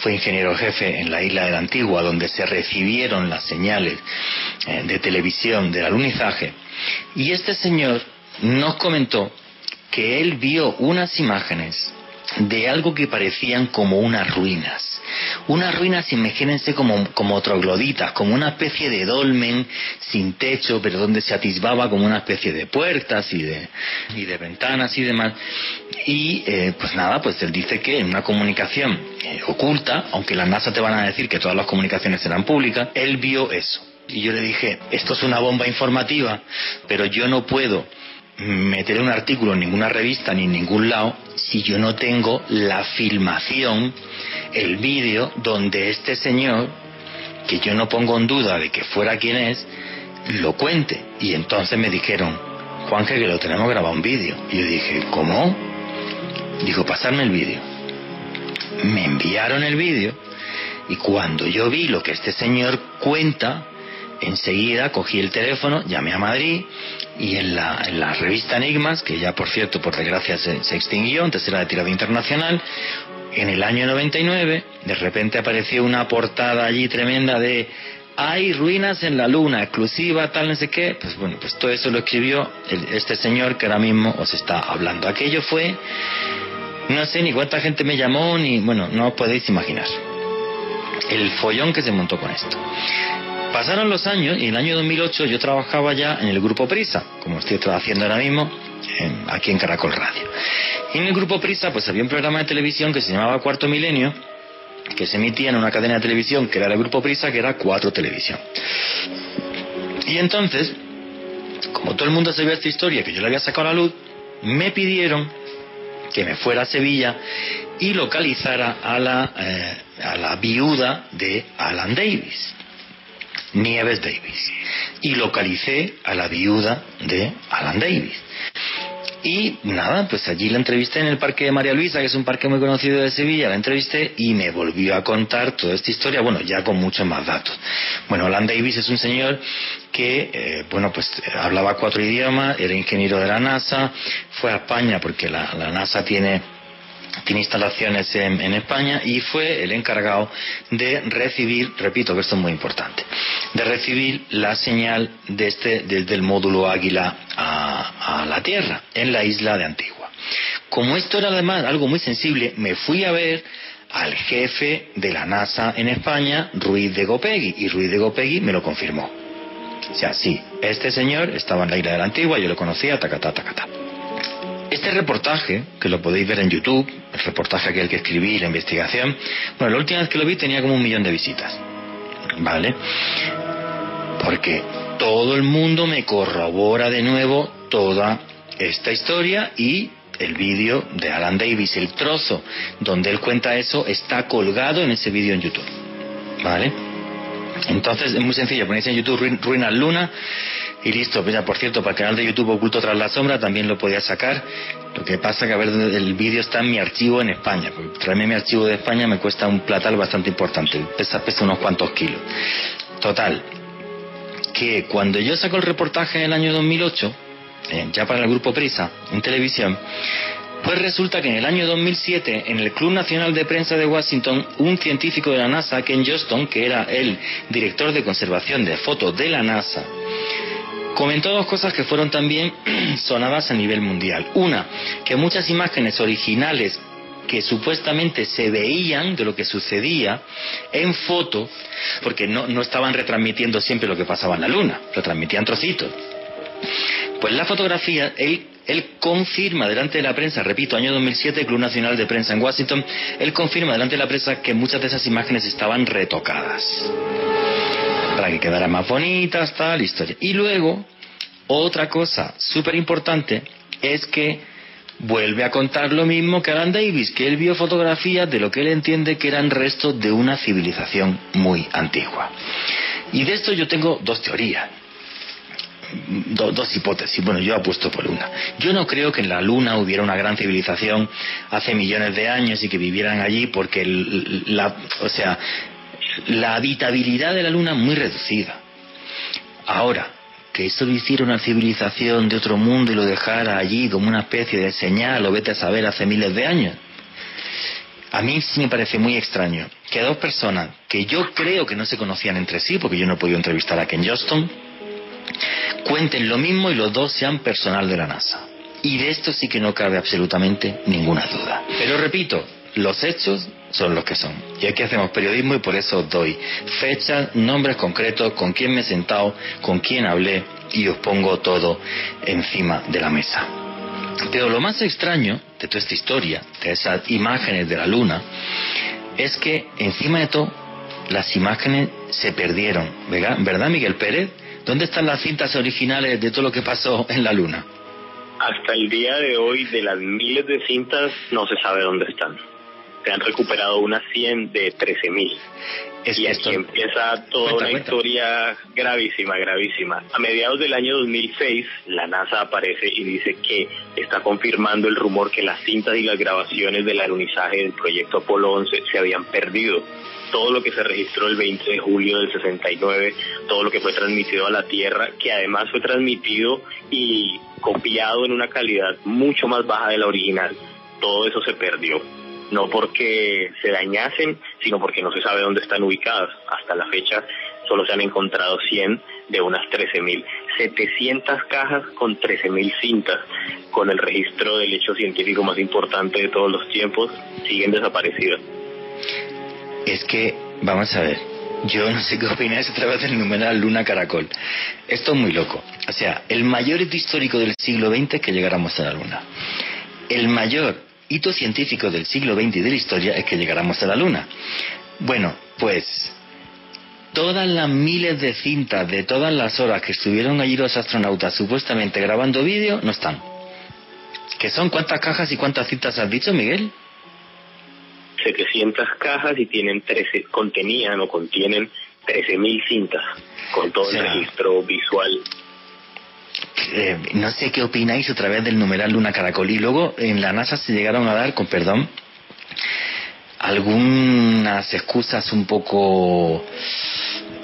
fue ingeniero jefe en la isla de la Antigua, donde se recibieron las señales eh, de televisión del alunizaje, y este señor nos comentó que él vio unas imágenes de algo que parecían como unas ruinas unas ruinas, imagínense como, como trogloditas, como una especie de dolmen sin techo, pero donde se atisbaba como una especie de puertas y de, y de ventanas y demás. Y eh, pues nada, pues él dice que en una comunicación eh, oculta, aunque la NASA te van a decir que todas las comunicaciones eran públicas, él vio eso. Y yo le dije, esto es una bomba informativa, pero yo no puedo meter un artículo en ninguna revista ni en ningún lado si yo no tengo la filmación el vídeo donde este señor, que yo no pongo en duda de que fuera quien es, lo cuente. Y entonces me dijeron, Juan, que lo tenemos grabado un vídeo. Y yo dije, ¿cómo? Dijo, pasarme el vídeo. Me enviaron el vídeo y cuando yo vi lo que este señor cuenta, enseguida cogí el teléfono, llamé a Madrid y en la, en la revista Enigmas, que ya por cierto por desgracia se, extinguió, antes era de tirada internacional, en el año 99, de repente apareció una portada allí tremenda de hay ruinas en la luna, exclusiva, tal, no sé qué. Pues bueno, pues todo eso lo escribió este señor que ahora mismo os está hablando. Aquello fue, no sé ni cuánta gente me llamó, ni, bueno, no os podéis imaginar el follón que se montó con esto. Pasaron los años y en el año 2008 yo trabajaba ya en el grupo Prisa, como estoy haciendo ahora mismo aquí en Caracol Radio. Y en el grupo Prisa pues había un programa de televisión que se llamaba Cuarto Milenio, que se emitía en una cadena de televisión que era el grupo Prisa, que era Cuatro Televisión. Y entonces, como todo el mundo sabía esta historia que yo le había sacado a la luz, me pidieron que me fuera a Sevilla y localizara a la, eh, a la viuda de Alan Davis, Nieves Davis. Y localicé a la viuda de Alan Davis. Y nada, pues allí la entrevisté en el Parque de María Luisa, que es un parque muy conocido de Sevilla, la entrevisté y me volvió a contar toda esta historia, bueno, ya con muchos más datos. Bueno, Alan Davis es un señor que, eh, bueno, pues hablaba cuatro idiomas, era ingeniero de la NASA, fue a España porque la, la NASA tiene tiene instalaciones en, España y fue el encargado de recibir, repito que esto es muy importante, de recibir la señal de este, desde el módulo Águila a, la Tierra, en la isla de Antigua. Como esto era además algo muy sensible, me fui a ver al jefe de la NASA en España, Ruiz de Gopegui, y Ruiz de Gopegui me lo confirmó. O sea, sí, este señor estaba en la isla de Antigua, yo lo conocía, tacatá, tacatá. Este reportaje, que lo podéis ver en YouTube, el reportaje aquel que escribí, la investigación, bueno, la última vez que lo vi tenía como un millón de visitas. ¿Vale? Porque todo el mundo me corrobora de nuevo toda esta historia y el vídeo de Alan Davis, el trozo donde él cuenta eso, está colgado en ese vídeo en YouTube. ¿Vale? Entonces es muy sencillo, ponéis en YouTube Ruinas Luna y listo. Mira, por cierto, para el canal de YouTube Oculto tras la sombra también lo podía sacar. Lo que pasa que a ver, el vídeo está en mi archivo en España. traerme mi archivo de España me cuesta un platal bastante importante. Pesa, pesa unos cuantos kilos. Total, que cuando yo saco el reportaje en el año 2008, eh, ya para el grupo Prisa, en televisión, pues resulta que en el año 2007, en el Club Nacional de Prensa de Washington, un científico de la NASA, Ken Johnston, que era el director de conservación de fotos de la NASA, comentó dos cosas que fueron también sonadas a nivel mundial. Una, que muchas imágenes originales que supuestamente se veían de lo que sucedía en foto, porque no, no estaban retransmitiendo siempre lo que pasaba en la Luna, lo transmitían trocitos. Pues la fotografía, él, él confirma delante de la prensa, repito, año 2007, Club Nacional de Prensa en Washington, él confirma delante de la prensa que muchas de esas imágenes estaban retocadas para que quedara más bonitas, tal historia. Y luego, otra cosa súper importante es que vuelve a contar lo mismo que Alan Davis, que él vio fotografías de lo que él entiende que eran restos de una civilización muy antigua. Y de esto yo tengo dos teorías. dos hipótesis. Bueno, yo apuesto por una. Yo no creo que en la Luna hubiera una gran civilización hace millones de años y que vivieran allí porque, la, o sea, la habitabilidad de la Luna muy reducida. Ahora, que eso lo hiciera una civilización de otro mundo y lo dejara allí como una especie de señal o vete a saber hace miles de años. A mí sí me parece muy extraño que dos personas que yo creo que no se conocían entre sí, porque yo no he podido entrevistar a Ken Johnston, cuenten lo mismo y los dos sean personal de la NASA. Y de esto sí que no cabe absolutamente ninguna duda. Pero repito, los hechos son los que son. Y aquí hacemos periodismo y por eso os doy fechas, nombres concretos, con quién me he sentado, con quién hablé y os pongo todo encima de la mesa. Pero lo más extraño de toda esta historia, de esas imágenes de la luna, es que encima de todo las imágenes se perdieron, ¿verdad Miguel Pérez? ¿Dónde están las cintas originales de todo lo que pasó en la luna? Hasta el día de hoy, de las miles de cintas, no se sabe dónde están se han recuperado unas 100 de 13.000. y aquí empieza toda una historia gravísima, gravísima. A mediados del año 2006, la NASA aparece y dice que está confirmando el rumor que las cintas y las grabaciones del alunizaje del proyecto Apolo 11 se habían perdido. Todo lo que se registró el 20 de julio del 69, todo lo que fue transmitido a la Tierra, que además fue transmitido y copiado en una calidad mucho más baja de la original, todo eso se perdió no porque se dañasen, sino porque no se sabe dónde están ubicadas. Hasta la fecha solo se han encontrado 100 de unas 13.000. 700 cajas con 13.000 cintas, con el registro del hecho científico más importante de todos los tiempos, siguen desaparecidas. Es que, vamos a ver, Yo no sé qué opináis a través del numeral Luna Caracol. Esto es muy loco. O sea, el mayor hito histórico del siglo XX es que llegáramos a la Luna. El mayor hito científico del siglo XX y de la historia es que llegáramos a la Luna. Bueno, pues todas las miles de cintas de todas las horas que estuvieron allí los astronautas supuestamente grabando vídeo no están. ¿Qué son? ¿Cuántas cajas y cuántas cintas has dicho, Miguel? 700 cajas y tienen 13, contenían o contienen 13.000 cintas con todo el registro visual. Eh, no sé qué opináis a través del numeral Luna Caracol. Y luego en la NASA se llegaron a dar, con perdón, algunas excusas un poco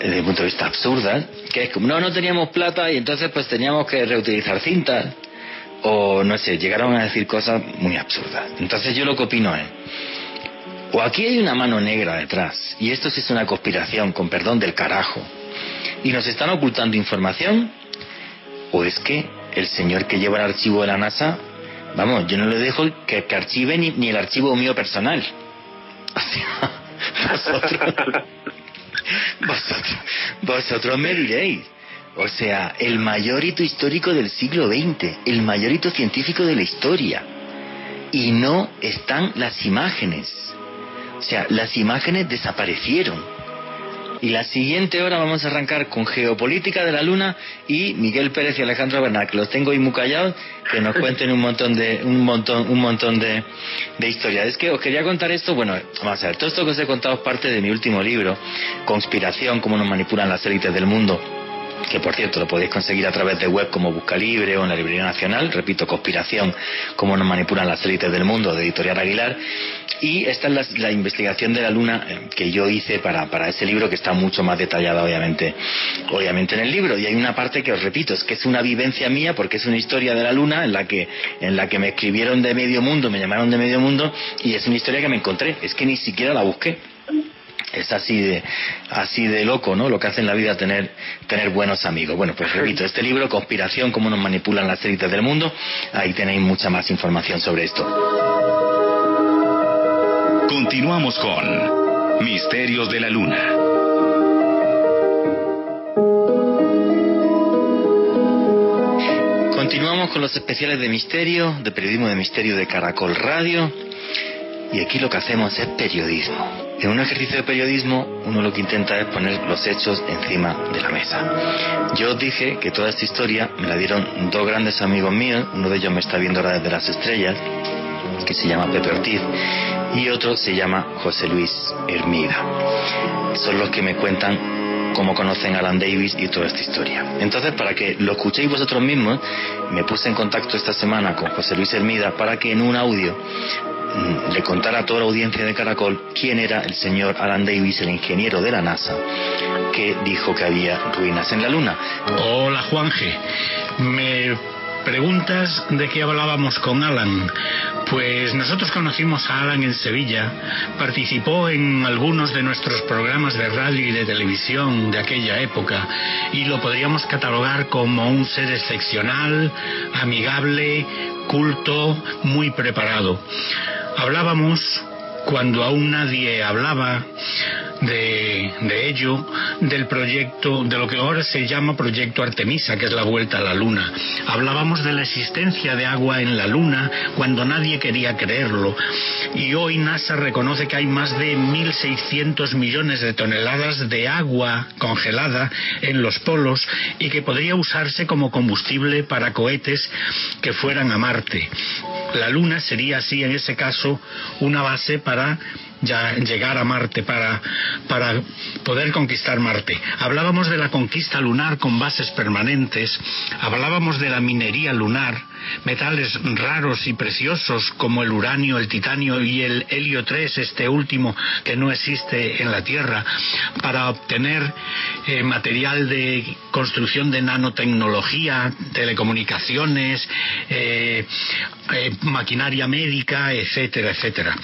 desde el punto de vista absurdas, que es como, no, no teníamos plata y entonces pues teníamos que reutilizar cintas, o no sé, llegaron a decir cosas muy absurdas. Entonces yo lo que opino es, o aquí hay una mano negra detrás, y esto sí es una conspiración, con perdón del carajo, y nos están ocultando información, o es que el señor que lleva el archivo de la NASA, vamos, yo no le dejo que, archive ni, el archivo mío personal. vosotros, vosotros, vosotros me diréis. O sea, el mayor hito histórico del siglo XX, el mayor hito científico de la historia. Y no están las imágenes. O sea, las imágenes desaparecieron. Y la siguiente hora vamos a arrancar con Geopolítica de la Luna y Miguel Pérez y Alejandro Bernal, que los tengo ahí muy callados, que nos cuenten un montón de, un montón, un montón de, de historias. Es que os quería contar esto, bueno, vamos a ver, todo esto que os he contado es parte de mi último libro, Conspiración, cómo nos manipulan las élites del mundo que por cierto lo podéis conseguir a través de web como Busca Libre o en la Librería Nacional, repito, Conspiración, cómo nos manipulan las élites del mundo, de Editorial Aguilar, y esta es la, investigación de la Luna eh, que yo hice para, para ese libro, que está mucho más detallada obviamente, obviamente en el libro, y hay una parte que os repito, es que es una vivencia mía, porque es una historia de la Luna en la que, en la que me escribieron de medio mundo, me llamaron de medio mundo, y es una historia que me encontré, es que ni siquiera la busqué es así de así de loco, ¿no? Lo que hace en la vida tener tener buenos amigos. Bueno, pues repito, este libro Conspiración cómo nos manipulan las élites del mundo, ahí tenéis mucha más información sobre esto. Continuamos con Misterios de la Luna. Continuamos con los especiales de misterio, de periodismo de misterio de Caracol Radio. Y aquí lo que hacemos es periodismo. En un ejercicio de periodismo, uno lo que intenta es poner los hechos encima de la mesa. Yo os dije que toda esta historia me la dieron dos grandes amigos míos, uno de ellos me está viendo ahora desde las estrellas, que se llama Pepe Ortiz, y otro se llama José Luis Hermida. Son los que me cuentan cómo conocen a Alan Davis y toda esta historia. Entonces, para que lo escuchéis vosotros mismos, me puse en contacto esta semana con José Luis Hermida para que en un audio le contara a toda la audiencia de Caracol quién era el señor Alan Davis, el ingeniero de la NASA, que dijo que había ruinas en la Luna. Hola Juanje, me preguntas de qué hablábamos con Alan. Pues nosotros conocimos a Alan en Sevilla, participó en algunos de nuestros programas de radio y de televisión de aquella época y lo podríamos catalogar como un ser excepcional, amigable, culto, muy preparado. Hablábamos cuando aún nadie hablaba de, ello, del proyecto, de lo que ahora se llama Proyecto Artemisa, que es la vuelta a la Luna. Hablábamos de la existencia de agua en la Luna cuando nadie quería creerlo. Y hoy NASA reconoce que hay más de 1.600 millones de toneladas de agua congelada en los polos y que podría usarse como combustible para cohetes que fueran a Marte. La Luna sería así, en ese caso, una base para ya llegar a Marte, para, para poder conquistar Marte. Hablábamos de la conquista lunar con bases permanentes, hablábamos de la minería lunar, metales raros y preciosos como el uranio, el titanio y el helio 3, este último que no existe en la Tierra, para obtener eh, material de construcción de nanotecnología, telecomunicaciones, eh, eh, maquinaria médica, etcétera, etcétera.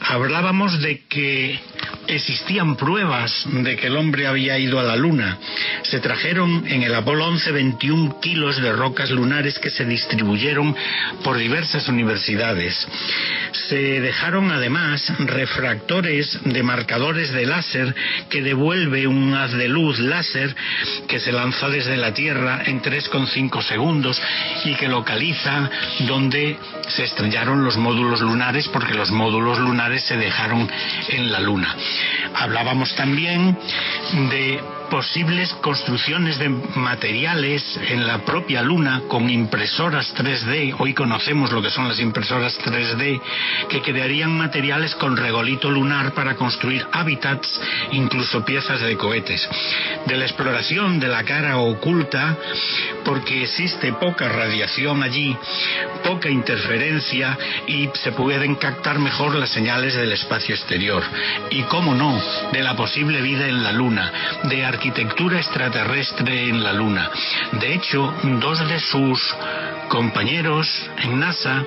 Hablábamos de que existían pruebas de que el hombre había ido a la Luna. Se trajeron en el Apolo 11 21 kilos de rocas lunares que se por diversas universidades. Se dejaron además refractores de marcadores de láser que devuelve un haz de luz láser que se lanza desde la Tierra en 3,5 segundos y que localiza donde se estrellaron los módulos lunares porque los módulos lunares se dejaron en la Luna. Hablábamos también de posibles construcciones de materiales en la propia Luna con impresoras 3D, hoy conocemos lo que son las impresoras 3D, que crearían materiales con regolito lunar para construir hábitats, incluso piezas de cohetes. De la exploración de la cara oculta, porque existe poca radiación allí, poca interferencia y se pueden captar mejor las señales del espacio exterior. Y cómo no, de la posible vida en la Luna, de arquitectura extraterrestre en la Luna. De hecho, dos de sus compañeros en NASA,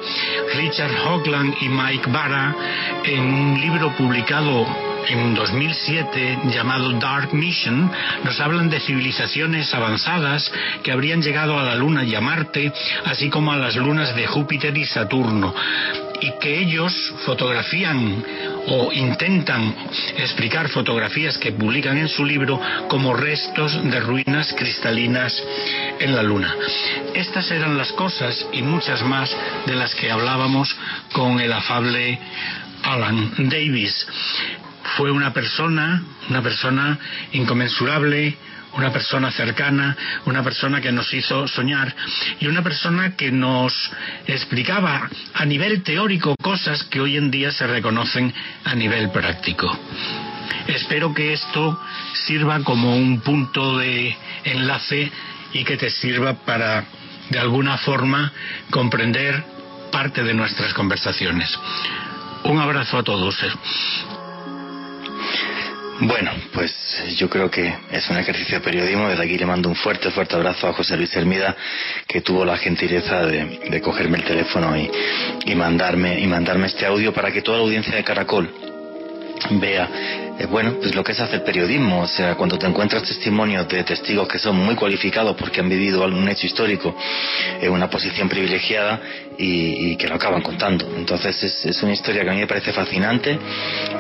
Richard Hoagland y Mike Barra, en un libro publicado en 2007 llamado Dark Mission, nos hablan de civilizaciones avanzadas que habrían llegado a la Luna y a Marte, así como a las lunas de Júpiter y Saturno y que ellos fotografían o intentan explicar fotografías que publican en su libro como restos de ruinas cristalinas en la Luna. Estas eran las cosas y muchas más de las que hablábamos con el afable Alan Davis. Fue una persona, una persona inconmensurable, una persona cercana, una persona que nos hizo soñar y una persona que nos explicaba a nivel teórico cosas que hoy en día se reconocen a nivel práctico. Espero que esto sirva como un punto de enlace y que te sirva para, de alguna forma, comprender parte de nuestras conversaciones. Un abrazo a todos. Bueno, pues yo creo que es un ejercicio de periodismo. Desde aquí le mando un fuerte, fuerte abrazo a José Luis Hermida, que tuvo la gentileza de, cogerme el teléfono y, y, mandarme, y mandarme este audio para que toda la audiencia de Caracol vea eh, bueno, pues lo que es hacer periodismo, o sea, cuando te encuentras testimonios de testigos que son muy cualificados porque han vivido algún hecho histórico en una posición privilegiada y, que lo acaban contando. Entonces es, una historia que a mí me parece fascinante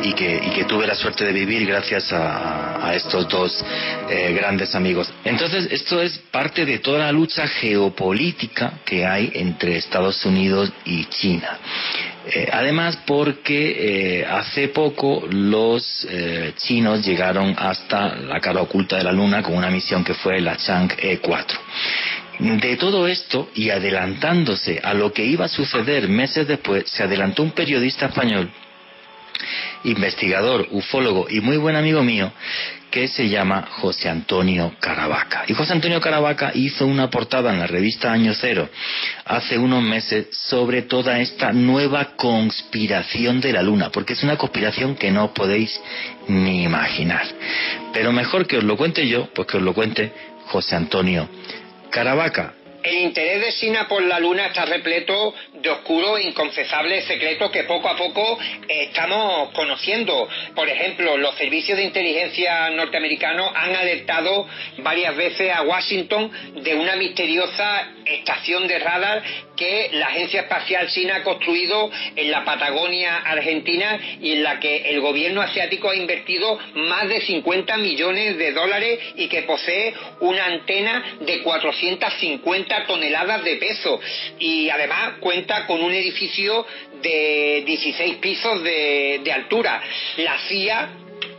y que, tuve la suerte de vivir gracias a, estos dos eh, grandes amigos. Entonces esto es parte de toda la lucha geopolítica que hay entre Estados Unidos y China. Eh, además, porque eh, hace poco los eh, chinos llegaron hasta la cara oculta de la Luna con una misión que fue la Chang'e 4. De todo esto, y adelantándose a lo que iba a suceder meses después, se adelantó un periodista español, investigador, ufólogo y muy buen amigo mío, que se llama José Antonio Caravaca. Y José Antonio Caravaca hizo una portada en la revista Año Cero hace unos meses sobre toda esta nueva conspiración de la Luna, porque es una conspiración que no podéis ni imaginar. Pero mejor que os lo cuente yo, pues que os lo cuente José Antonio Caravaca. El interés de China por la Luna está repleto de oscuros e inconfesables secretos que poco a poco estamos conociendo. Por ejemplo, los servicios de inteligencia norteamericanos han alertado varias veces a Washington de una misteriosa estación de radar que la Agencia Espacial China ha construido en la Patagonia Argentina y en la que el gobierno asiático ha invertido más de 50 millones de dólares y que posee una antena de 450 toneladas de peso y además cuenta con un edificio de 16 pisos de, de altura. La CIA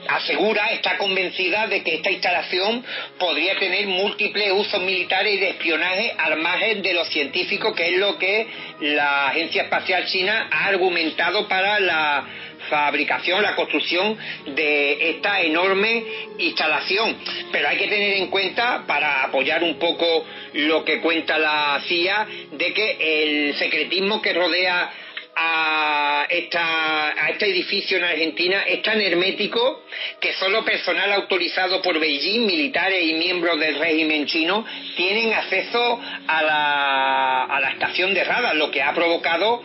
asegura, está convencida de que esta instalación podría tener múltiples usos militares y de espionaje al margen de los científicos, que es lo que la Agencia Espacial China ha argumentado para la fabricación, la construcción de esta enorme instalación. Pero hay que tener en cuenta, para apoyar un poco lo que cuenta la CIA, de que el secretismo que rodea a, esta, a este edificio en Argentina es tan hermético que solo personal autorizado por Beijing, militares y miembros del régimen chino, tienen acceso a la, a la estación de radar, lo que ha provocado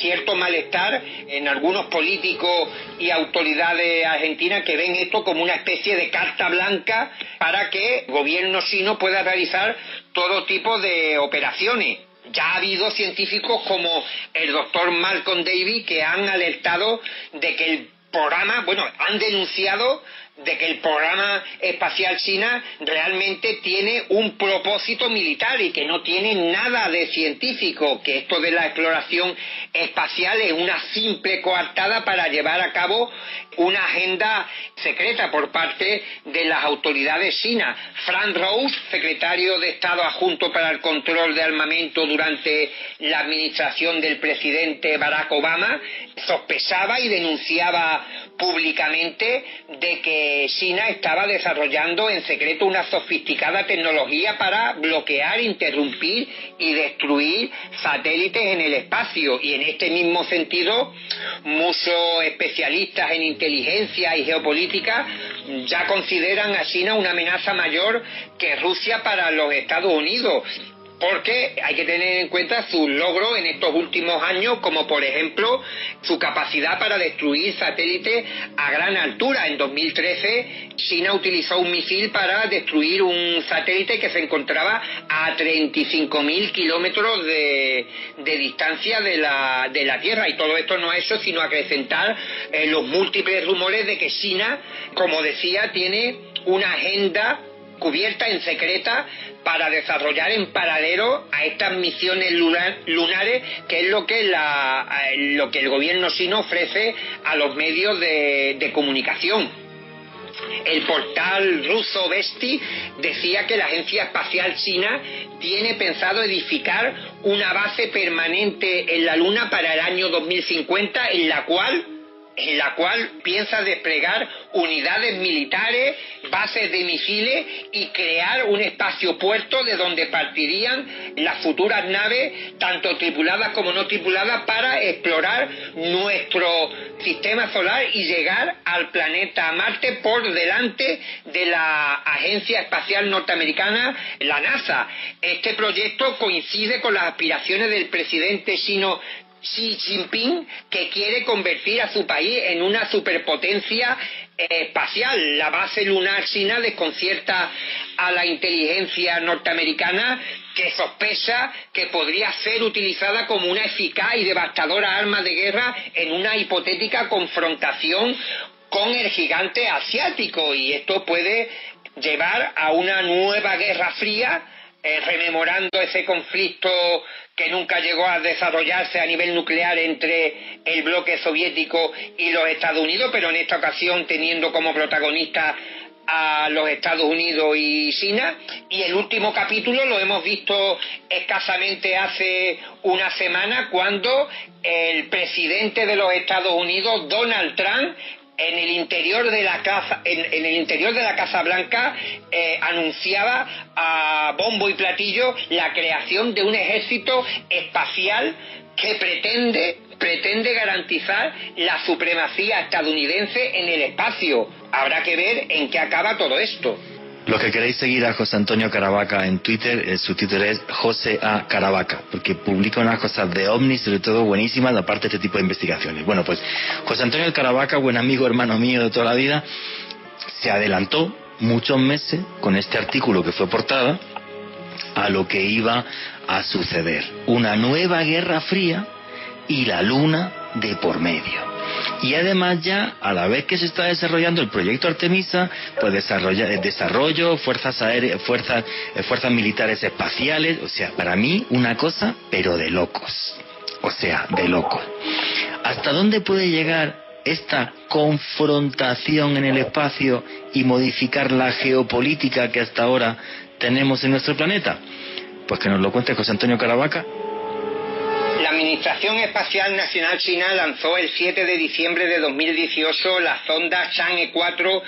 cierto malestar en algunos políticos y autoridades argentinas que ven esto como una especie de carta blanca para que el gobierno chino pueda realizar todo tipo de operaciones. Ya ha habido científicos como el doctor Malcolm Davy que han alertado de que el programa, bueno, han denunciado de que el programa espacial China realmente tiene un propósito militar y que no tiene nada de científico, que esto de la exploración espacial es una simple coartada para llevar a cabo una agenda secreta por parte de las autoridades chinas. Frank Rose, secretario de Estado adjunto para el control de armamento durante la administración del presidente Barack Obama, sospechaba y denunciaba públicamente de que China estaba desarrollando en secreto una sofisticada tecnología para bloquear, interrumpir y destruir satélites en el espacio. Y en este mismo sentido, muchos especialistas en inteligencia y geopolítica ya consideran a China una amenaza mayor que Rusia para los Estados Unidos porque hay que tener en cuenta sus logros en estos últimos años, como por ejemplo su capacidad para destruir satélites a gran altura. En 2013, China utilizó un misil para destruir un satélite que se encontraba a 35.000 kilómetros de, distancia de la, de la Tierra. Y todo esto no ha hecho sino acrecentar eh, los múltiples rumores de que China, como decía, tiene una agenda cubierta en secreta para desarrollar en paralelo a estas misiones lunares, que es lo que, la, lo que el gobierno chino ofrece a los medios de, comunicación. El portal ruso Vesti decía que la Agencia Espacial China tiene pensado edificar una base permanente en la Luna para el año 2050, en la cual en la cual piensa desplegar unidades militares, bases de misiles y crear un espacio puerto de donde partirían las futuras naves, tanto tripuladas como no tripuladas, para explorar nuestro sistema solar y llegar al planeta Marte por delante de la Agencia Espacial Norteamericana, la NASA. Este proyecto coincide con las aspiraciones del presidente chino Xi Jinping que quiere convertir a su país en una superpotencia eh, espacial. La base lunar china desconcierta a la inteligencia norteamericana que sospecha que podría ser utilizada como una eficaz y devastadora arma de guerra en una hipotética confrontación con el gigante asiático y esto puede llevar a una nueva guerra fría eh, rememorando ese conflicto que nunca llegó a desarrollarse a nivel nuclear entre el bloque soviético y los Estados Unidos, pero en esta ocasión teniendo como protagonista a los Estados Unidos y China. Y el último capítulo lo hemos visto escasamente hace una semana cuando el presidente de los Estados Unidos, Donald Trump, en el interior de la casa en, el interior de la Casa Blanca eh, anunciaba a bombo y platillo la creación de un ejército espacial que pretende pretende garantizar la supremacía estadounidense en el espacio. Habrá que ver en qué acaba todo esto. Los que queréis seguir a José Antonio Caravaca en Twitter, eh, su Twitter es José A. Caravaca, porque publica unas cosas de ovnis, sobre todo buenísimas, aparte de este tipo de investigaciones. Bueno, pues José Antonio Caravaca, buen amigo, hermano mío de toda la vida, se adelantó muchos meses con este artículo que fue portada a lo que iba a suceder. Una nueva guerra fría y la luna de por medio. Y además ya, a la vez que se está desarrollando el proyecto Artemisa, pues desarrolla, eh, desarrollo, fuerzas aéreas, fuerzas, eh, fuerzas militares espaciales, o sea, para mí una cosa, pero de locos. O sea, de locos. ¿Hasta dónde puede llegar esta confrontación en el espacio y modificar la geopolítica que hasta ahora tenemos en nuestro planeta? Pues que nos lo cuente José Antonio Caravaca La Administración Espacial Nacional China lanzó el 7 de diciembre de 2018 la sonda Chang'e 4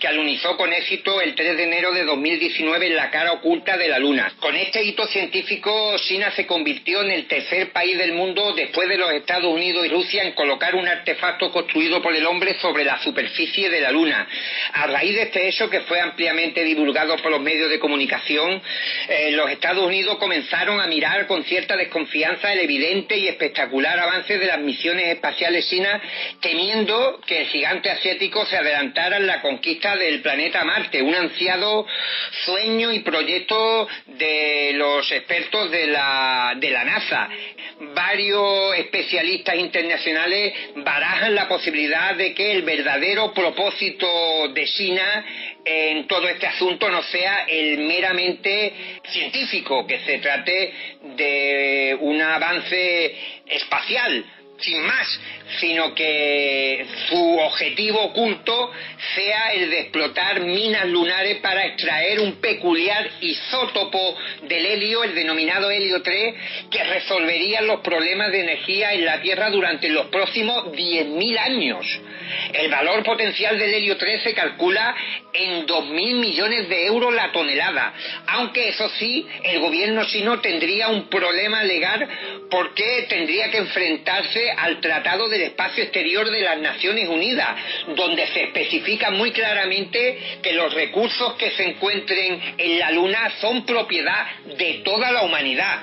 que alunizó con éxito el 3 de enero de 2019 en la cara oculta de la Luna. Con este hito científico, China se convirtió en el tercer país del mundo después de los Estados Unidos y Rusia en colocar un artefacto construido por el hombre sobre la superficie de la Luna. A raíz de este hecho, que fue ampliamente divulgado por los medios de comunicación, eh, los Estados Unidos comenzaron a mirar con cierta desconfianza el evidente y espectacular avance de las misiones espaciales chinas, temiendo que el gigante asiático se adelantara en la conquista del planeta Marte, un ansiado sueño y proyecto de los expertos de la, de la NASA. Varios especialistas internacionales barajan la posibilidad de que el verdadero propósito de China en todo este asunto no sea el meramente científico, que se trate de un avance espacial, sin más, sino que su objetivo oculto sea el de explotar minas lunares para extraer un peculiar isótopo del helio, el denominado helio 3, que resolvería los problemas de energía en la Tierra durante los próximos 10.000 años. El valor potencial del helio 3 se calcula en 2.000 millones de euros la tonelada, aunque eso sí, el gobierno chino tendría un problema legal porque tendría que enfrentarse al Tratado del Espacio Exterior de las Naciones Unidas, donde se especifica muy claramente que los recursos que se encuentren en la Luna son propiedad de toda la humanidad.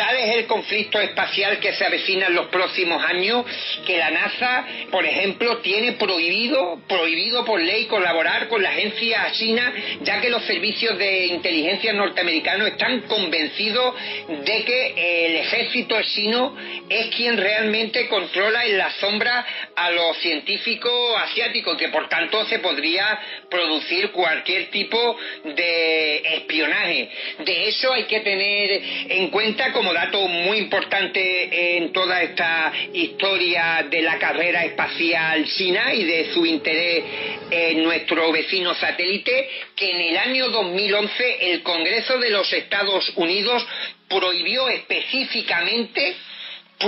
Tal es el conflicto espacial que se avecina en los próximos años que la NASA, por ejemplo, tiene prohibido, prohibido por ley colaborar con la agencia china, ya que los servicios de inteligencia norteamericanos están convencidos de que el ejército chino es quien realmente controla en la sombra a los científicos asiáticos, que por tanto se podría producir cualquier tipo de espionaje. De eso hay que tener en cuenta como dato muy importante en toda esta historia de la carrera espacial china y de su interés en nuestro vecino satélite, que en el año 2011 el Congreso de los Estados Unidos prohibió específicamente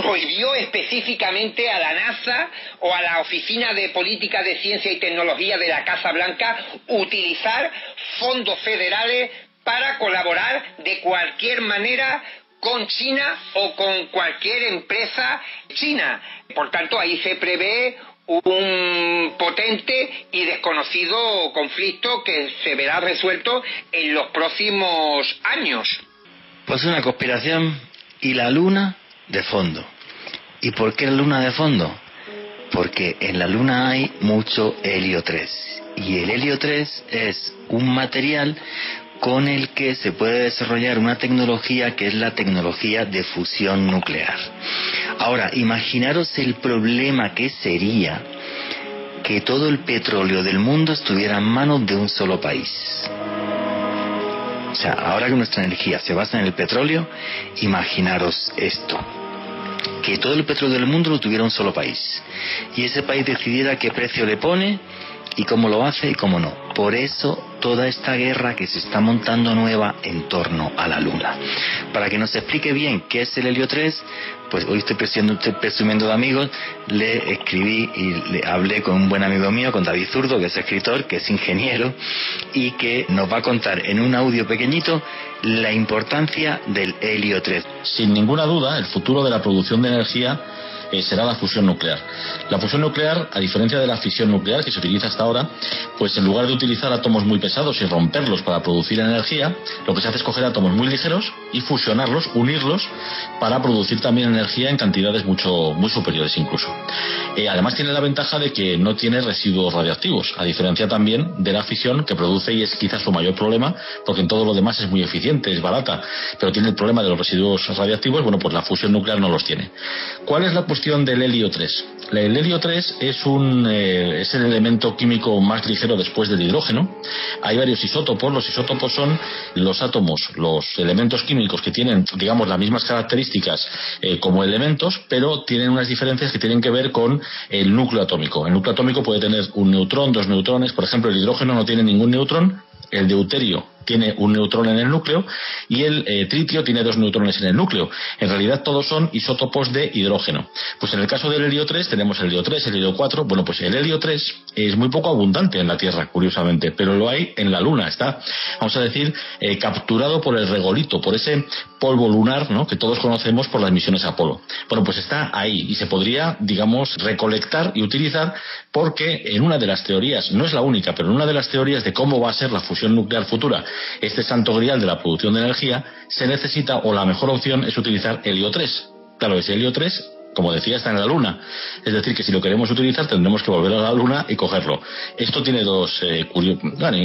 prohibió específicamente a la NASA o a la Oficina de Política de Ciencia y Tecnología de la Casa Blanca utilizar fondos federales para colaborar de cualquier manera con China o con cualquier empresa china. Por tanto, ahí se prevé un potente y desconocido conflicto que se verá resuelto en los próximos años. Pues una conspiración y la luna de fondo. ¿Y por qué la luna de fondo? Porque en la luna hay mucho helio 3. Y el helio 3 es un material con el que se puede desarrollar una tecnología que es la tecnología de fusión nuclear. Ahora, imaginaros el problema que sería que todo el petróleo del mundo estuviera en manos de un solo país. O sea, ahora que nuestra energía se basa en el petróleo, imaginaros esto. Que todo el petróleo del mundo lo tuviera un solo país. Y ese país decidiera qué precio le pone y cómo lo hace y cómo no. Por eso toda esta guerra que se está montando nueva en torno a la Luna. Para que nos explique bien qué es el helio 3, pues hoy estoy presumiendo, de amigos, le escribí y le hablé con un buen amigo mío, con David Zurdo, que es escritor, que es ingeniero, y que nos va a contar en un audio pequeñito la importancia del helio 3. Sin ninguna duda, el futuro de la producción de energía eh, será la fusión nuclear. La fusión nuclear, a diferencia de la fisión nuclear que se utiliza hasta ahora, pues en lugar de utilizar átomos muy pesados y romperlos para producir energía, lo que se hace es coger átomos muy ligeros y fusionarlos, unirlos, para producir también energía en cantidades mucho, muy superiores incluso. Eh, además tiene la ventaja de que no tiene residuos radioactivos, a diferencia también de la fisión que produce y es quizás su mayor problema, porque en todo lo demás es muy eficiente, es barata, pero tiene el problema de los residuos radiactivos, bueno, pues la fusión nuclear no los tiene. ¿Cuál es la del helio 3. El helio 3 es, un, eh, es el elemento químico más ligero después del hidrógeno. Hay varios isótopos. Los isótopos son los átomos, los elementos químicos que tienen, digamos, las mismas características eh, como elementos, pero tienen unas diferencias que tienen que ver con el núcleo atómico. El núcleo atómico puede tener un neutrón, dos neutrones. Por ejemplo, el hidrógeno no tiene ningún neutrón, el deuterio tiene un neutrón en el núcleo y el eh, tritio tiene dos neutrones en el núcleo. En realidad todos son isótopos de hidrógeno. Pues en el caso del helio 3 tenemos el helio 3, el helio 4. Bueno, pues el helio 3 es muy poco abundante en la Tierra, curiosamente, pero lo hay en la Luna. Está, vamos a decir, eh, capturado por el regolito, por ese polvo lunar ¿no? que todos conocemos por las misiones Apolo. Bueno, pues está ahí y se podría, digamos, recolectar y utilizar porque en una de las teorías, no es la única, pero en una de las teorías de cómo va a ser la fusión nuclear futura, este santo grial de la producción de energía, se necesita o la mejor opción es utilizar helio 3. Claro, ese helio 3 como decía, está en la Luna. Es decir, que si lo queremos utilizar tendremos que volver a la Luna y cogerlo. Esto tiene dos, eh,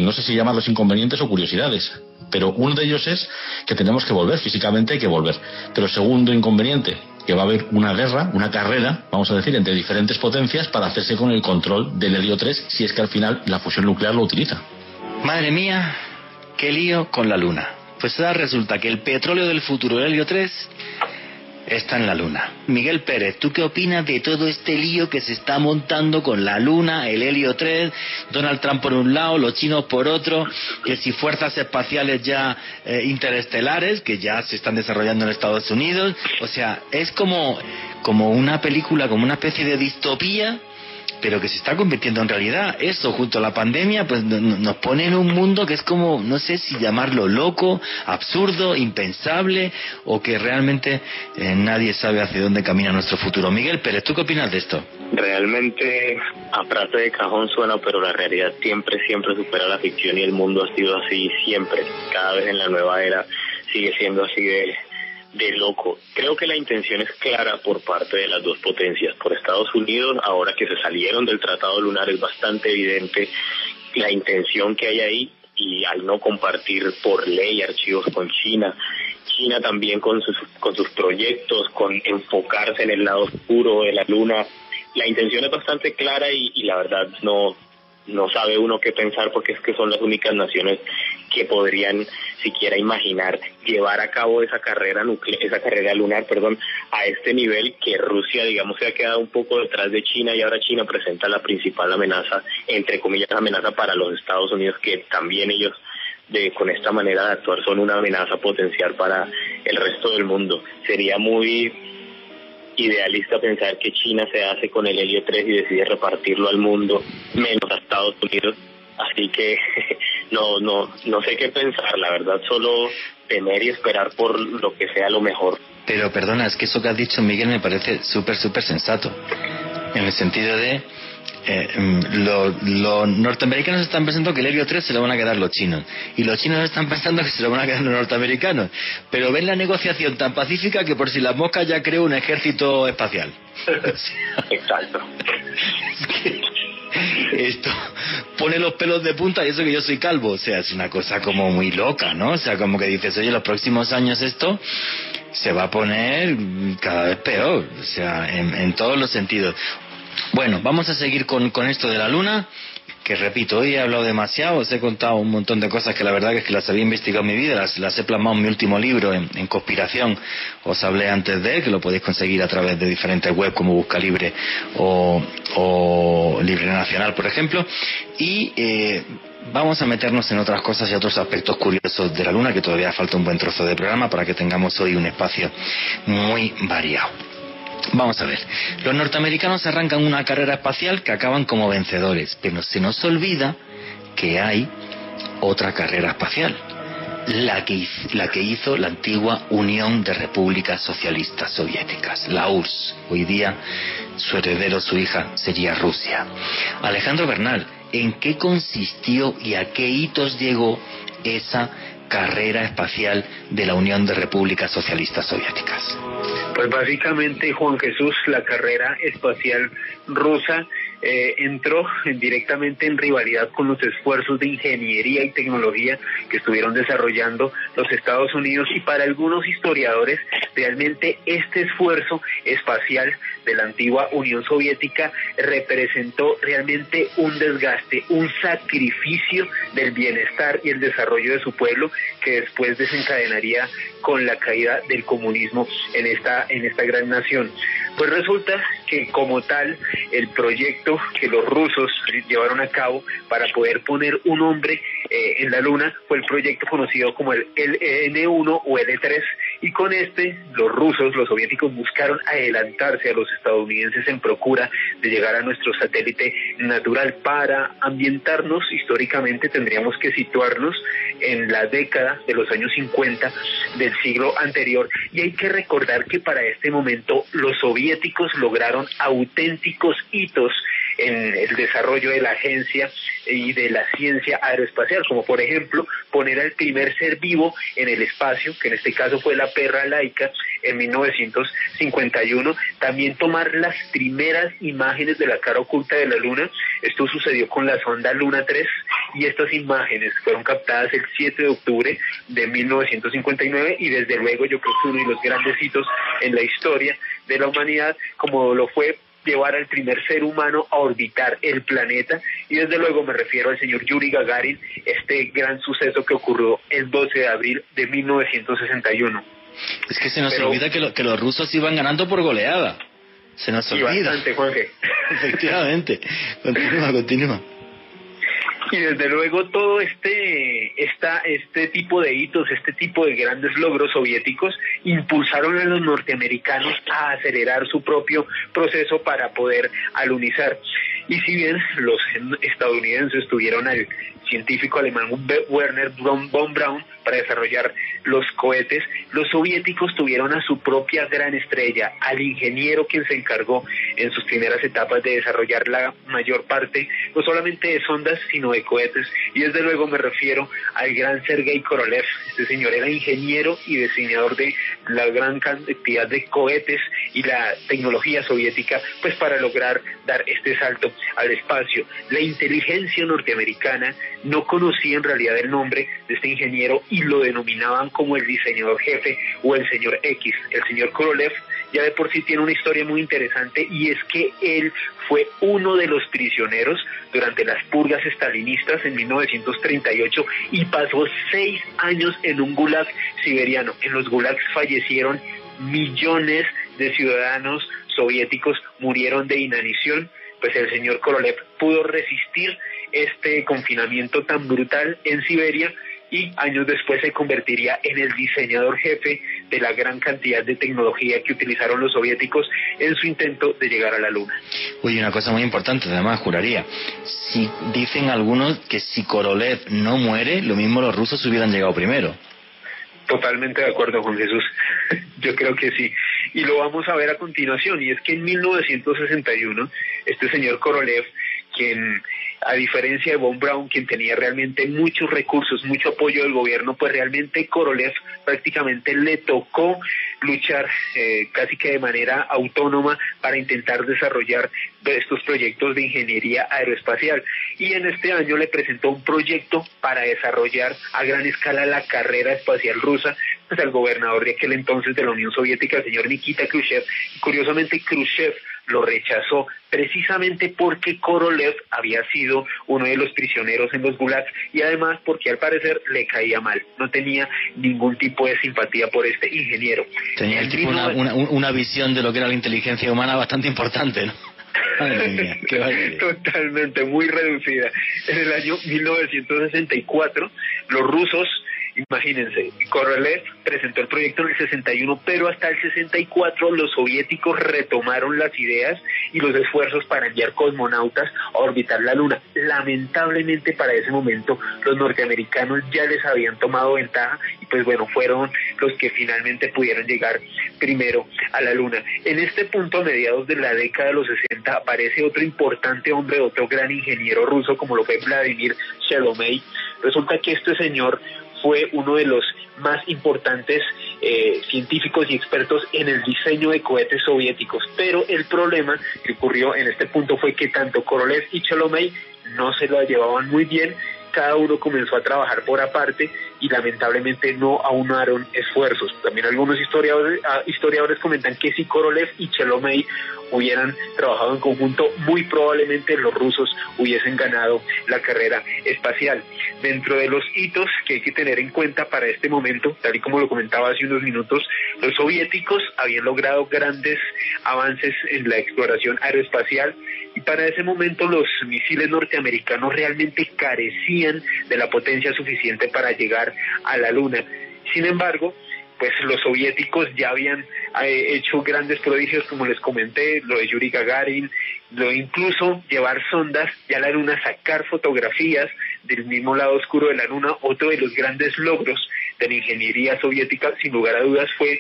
no sé si llamarlos inconvenientes o curiosidades, pero uno de ellos es que tenemos que volver, físicamente hay que volver. Pero segundo inconveniente, que va a haber una guerra, una carrera, vamos a decir, entre diferentes potencias para hacerse con el control del helio 3 si es que al final la fusión nuclear lo utiliza. Madre mía, qué lío con la Luna. Pues ahora resulta que el petróleo del futuro, el helio 3, está en la Luna. Miguel Pérez, ¿tú qué opinas de todo este lío que se está montando con la Luna, el Helio 3, Donald Trump por un lado, los chinos por otro, que si fuerzas espaciales ya eh, interestelares, que ya se están desarrollando en Estados Unidos? O sea, es como, como una película, como una especie de distopía pero que se está convirtiendo en realidad. Eso, junto a la pandemia, pues nos pone en un mundo que es como, no sé si llamarlo loco, absurdo, impensable, o que realmente eh, nadie sabe hacia dónde camina nuestro futuro. Miguel Pérez, ¿tú qué opinas de esto? Realmente, a frase de cajón suena, pero la realidad siempre, siempre supera la ficción y el mundo ha sido así siempre. Cada vez en la nueva era sigue siendo así de de loco. Creo que la intención es clara por parte de las dos potencias. Por Estados Unidos, ahora que se salieron del Tratado Lunar, es bastante evidente la intención que hay ahí y al no compartir por ley archivos con China. China también con sus, con sus proyectos, con enfocarse en el lado oscuro de la Luna. La intención es bastante clara y, y la verdad no, no sabe uno qué pensar porque es que son las únicas naciones que podrían siquiera imaginar llevar a cabo esa carrera nuclear, esa carrera lunar, perdón, a este nivel que Rusia, digamos, se ha quedado un poco detrás de China y ahora China presenta la principal amenaza, entre comillas, amenaza para los Estados Unidos, que también ellos de con esta manera de actuar son una amenaza potencial para el resto del mundo. Sería muy idealista pensar que China se hace con el helio 3 y decide repartirlo al mundo, menos a Estados Unidos. Así que no, no, no sé qué pensar, la verdad, solo temer y esperar por lo que sea lo mejor. Pero perdona, es que eso que has dicho, Miguel, me parece súper, súper sensato. En el sentido de eh, mm, los norteamericanos están pensando que el Helio 3 se lo van a quedar los chinos. Y los chinos están pensando que se lo van a quedar los norteamericanos. Pero ven la negociación tan pacífica que por si las moscas ya creó un ejército espacial. Exacto. Esto pone los pelos de punta y eso que yo soy calvo. O sea es una cosa como muy loca ¿no? o sea como que dices oye los próximos años esto se va a poner cada vez peor, o sea, en, en todos los sentidos. Bueno, vamos a seguir con, con esto de la luna que repito, hoy he hablado demasiado, os he contado un montón de cosas que la verdad es que las había investigado en mi vida, las, las he plasmado en mi último libro, en, conspiración, os hablé antes de él, que lo podéis conseguir a través de diferentes webs como Busca Libre o, o Libre Nacional, por ejemplo, y eh, vamos a meternos en otras cosas y otros aspectos curiosos de la Luna, que todavía falta un buen trozo de programa para que tengamos hoy un espacio muy variado. Vamos a ver, los norteamericanos arrancan una carrera espacial que acaban como vencedores, pero se nos olvida que hay otra carrera espacial, la que, la que hizo la antigua Unión de Repúblicas Socialistas Soviéticas, la URSS. Hoy día su heredero, su hija, sería Rusia. Alejandro Bernal, ¿en qué consistió y a qué hitos llegó esa carrera espacial de la Unión de Repúblicas Socialistas Soviéticas? Pues básicamente, Juan Jesús, la carrera espacial rusa eh, entró directamente en rivalidad con los esfuerzos de ingeniería y tecnología que estuvieron desarrollando los Estados Unidos y para algunos historiadores realmente este esfuerzo espacial de la antigua Unión Soviética representó realmente un desgaste, un sacrificio del bienestar y el desarrollo de su pueblo que después desencadenaría con la caída del comunismo en esta, en esta gran nación. Pues resulta que como tal el proyecto que los rusos llevaron a cabo para poder poner un hombre eh, en la Luna fue el proyecto conocido como el LN1 o L3 y con este los rusos, los soviéticos buscaron adelantarse a los estadounidenses en procura de llegar a nuestro satélite natural. Para ambientarnos históricamente tendríamos que situarnos en la década de los años 50 del siglo anterior. Y hay que recordar que para este momento los soviéticos lograron auténticos hitos en el desarrollo de la agencia y de la ciencia aeroespacial, como por ejemplo poner al primer ser vivo en el espacio, que en este caso fue la perra laica en 1951, también tomar las primeras imágenes de la cara oculta de la Luna, esto sucedió con la sonda Luna 3 y estas imágenes fueron captadas el 7 de octubre de 1959 y desde luego yo creo que uno de los grandes hitos en la historia de la humanidad, como lo fue llevar al primer ser humano a orbitar el planeta y desde luego me refiero al señor Yuri Gagarin, este gran suceso que ocurrió el 12 de abril de 1961. Es que se nos olvida que, que los rusos iban ganando por goleada. Se nos olvida. Bastante, Jorge. Efectivamente. Continúa, continúa. Y desde luego todo este, esta, este tipo de hitos, este tipo de grandes logros soviéticos impulsaron a los norteamericanos a acelerar su propio proceso para poder alunizar. Y si bien los estadounidenses tuvieron al científico alemán Werner von Braun para desarrollar los cohetes, los soviéticos tuvieron a su propia gran estrella, al ingeniero quien se encargó en sus primeras etapas de desarrollar la mayor parte, no solamente de sondas, sino de cohetes. Y desde luego me refiero al gran Sergei Korolev. Este señor era ingeniero y diseñador de la gran cantidad de cohetes y la tecnología soviética, pues para lograr dar este salto al espacio. La inteligencia norteamericana no conocía en realidad el nombre de este ingeniero y lo denominaban como el diseñador jefe o el señor X. El señor Korolev ya de por sí tiene una historia muy interesante y es que él fue uno de los prisioneros durante las purgas estalinistas en 1938 y pasó seis años en un gulag siberiano. En los gulags fallecieron millones de ciudadanos soviéticos, murieron de inanición, pues el señor Korolev pudo resistir este confinamiento tan brutal en Siberia y años después se convertiría en el diseñador jefe de la gran cantidad de tecnología que utilizaron los soviéticos en su intento de llegar a la Luna. Uy, una cosa muy importante, además, juraría. Si dicen algunos que si Korolev no muere, lo mismo los rusos hubieran llegado primero. Totalmente de acuerdo, Juan Jesús. Yo creo que sí. Y lo vamos a ver a continuación. Y es que en 1961, este señor Korolev, quien a diferencia de Von Braun, quien tenía realmente muchos recursos, mucho apoyo del gobierno, pues realmente Korolev prácticamente le tocó luchar eh, casi que de manera autónoma para intentar desarrollar estos proyectos de ingeniería aeroespacial. Y en este año le presentó un proyecto para desarrollar a gran escala la carrera espacial rusa pues, al gobernador de aquel entonces de la Unión Soviética, el señor Nikita Khrushchev. Curiosamente, Khrushchev lo rechazó precisamente porque Korolev había sido uno de los prisioneros en los gulags y además porque al parecer le caía mal, no tenía ningún tipo de simpatía por este ingeniero. Tenía el tipo una, una, visión de lo que era la inteligencia humana bastante importante, ¿no? Totalmente, muy reducida. En el año 1964, los rusos Imagínense, Korolev presentó el proyecto en el 61, pero hasta el 64 los soviéticos retomaron las ideas y los esfuerzos para enviar cosmonautas a orbitar la Luna. Lamentablemente para ese momento los norteamericanos ya les habían tomado ventaja y pues bueno, fueron los que finalmente pudieron llegar primero a la Luna. En este punto, a mediados de la década de los 60, aparece otro importante hombre, otro gran ingeniero ruso como lo fue Vladimir Shalomey. Resulta que este señor fue uno de los más importantes eh, científicos y expertos en el diseño de cohetes soviéticos. Pero el problema que ocurrió en este punto fue que tanto Korolev y Cholomey no se lo llevaban muy bien, cada uno comenzó a trabajar por aparte y lamentablemente no aunaron esfuerzos. También algunos historiadores, ah, historiadores comentan que si Korolev y Chelomey hubieran trabajado en conjunto, muy probablemente los rusos hubiesen ganado la carrera espacial. Dentro de los hitos que hay que tener en cuenta para este momento, tal y como lo comentaba hace unos minutos, los soviéticos habían logrado grandes avances en la exploración aeroespacial y para ese momento los misiles norteamericanos realmente carecían de la potencia suficiente para llegar a la Luna. Sin embargo, pues los soviéticos ya habían eh, hecho grandes prodigios, como les comenté, lo de Yuri Gagarin, lo incluso llevar sondas ya a la Luna, sacar fotografías del mismo lado oscuro de la Luna. Otro de los grandes logros de la ingeniería soviética, sin lugar a dudas, fue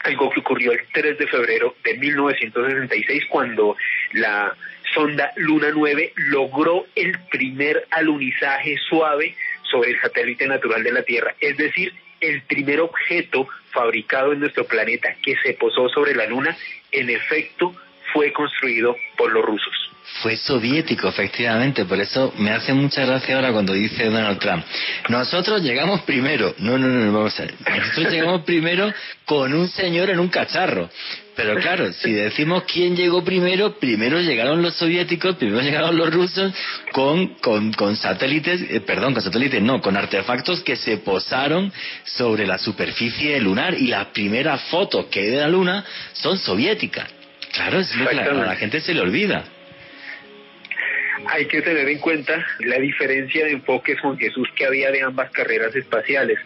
algo que ocurrió el 3 de febrero de 1966, cuando la sonda Luna 9 logró el primer alunizaje suave sobre el satélite natural de la Tierra, es decir, el primer objeto fabricado en nuestro planeta que se posó sobre la Luna, en efecto, fue construido por los rusos. Fue soviético, efectivamente, por eso me hace mucha gracia ahora cuando dice Donald Trump, nosotros llegamos primero, no, no, no, vamos a ver, nosotros llegamos primero con un señor en un cacharro, pero claro, si decimos quién llegó primero, primero llegaron los soviéticos, primero llegaron los rusos con, con, con satélites, eh, perdón, con satélites no, con artefactos que se posaron sobre la superficie lunar y las primeras fotos que hay de la luna son soviéticas. Claro, es lo que a la gente se le olvida hay que tener en cuenta la diferencia de enfoques, Juan Jesús, que había de ambas carreras espaciales.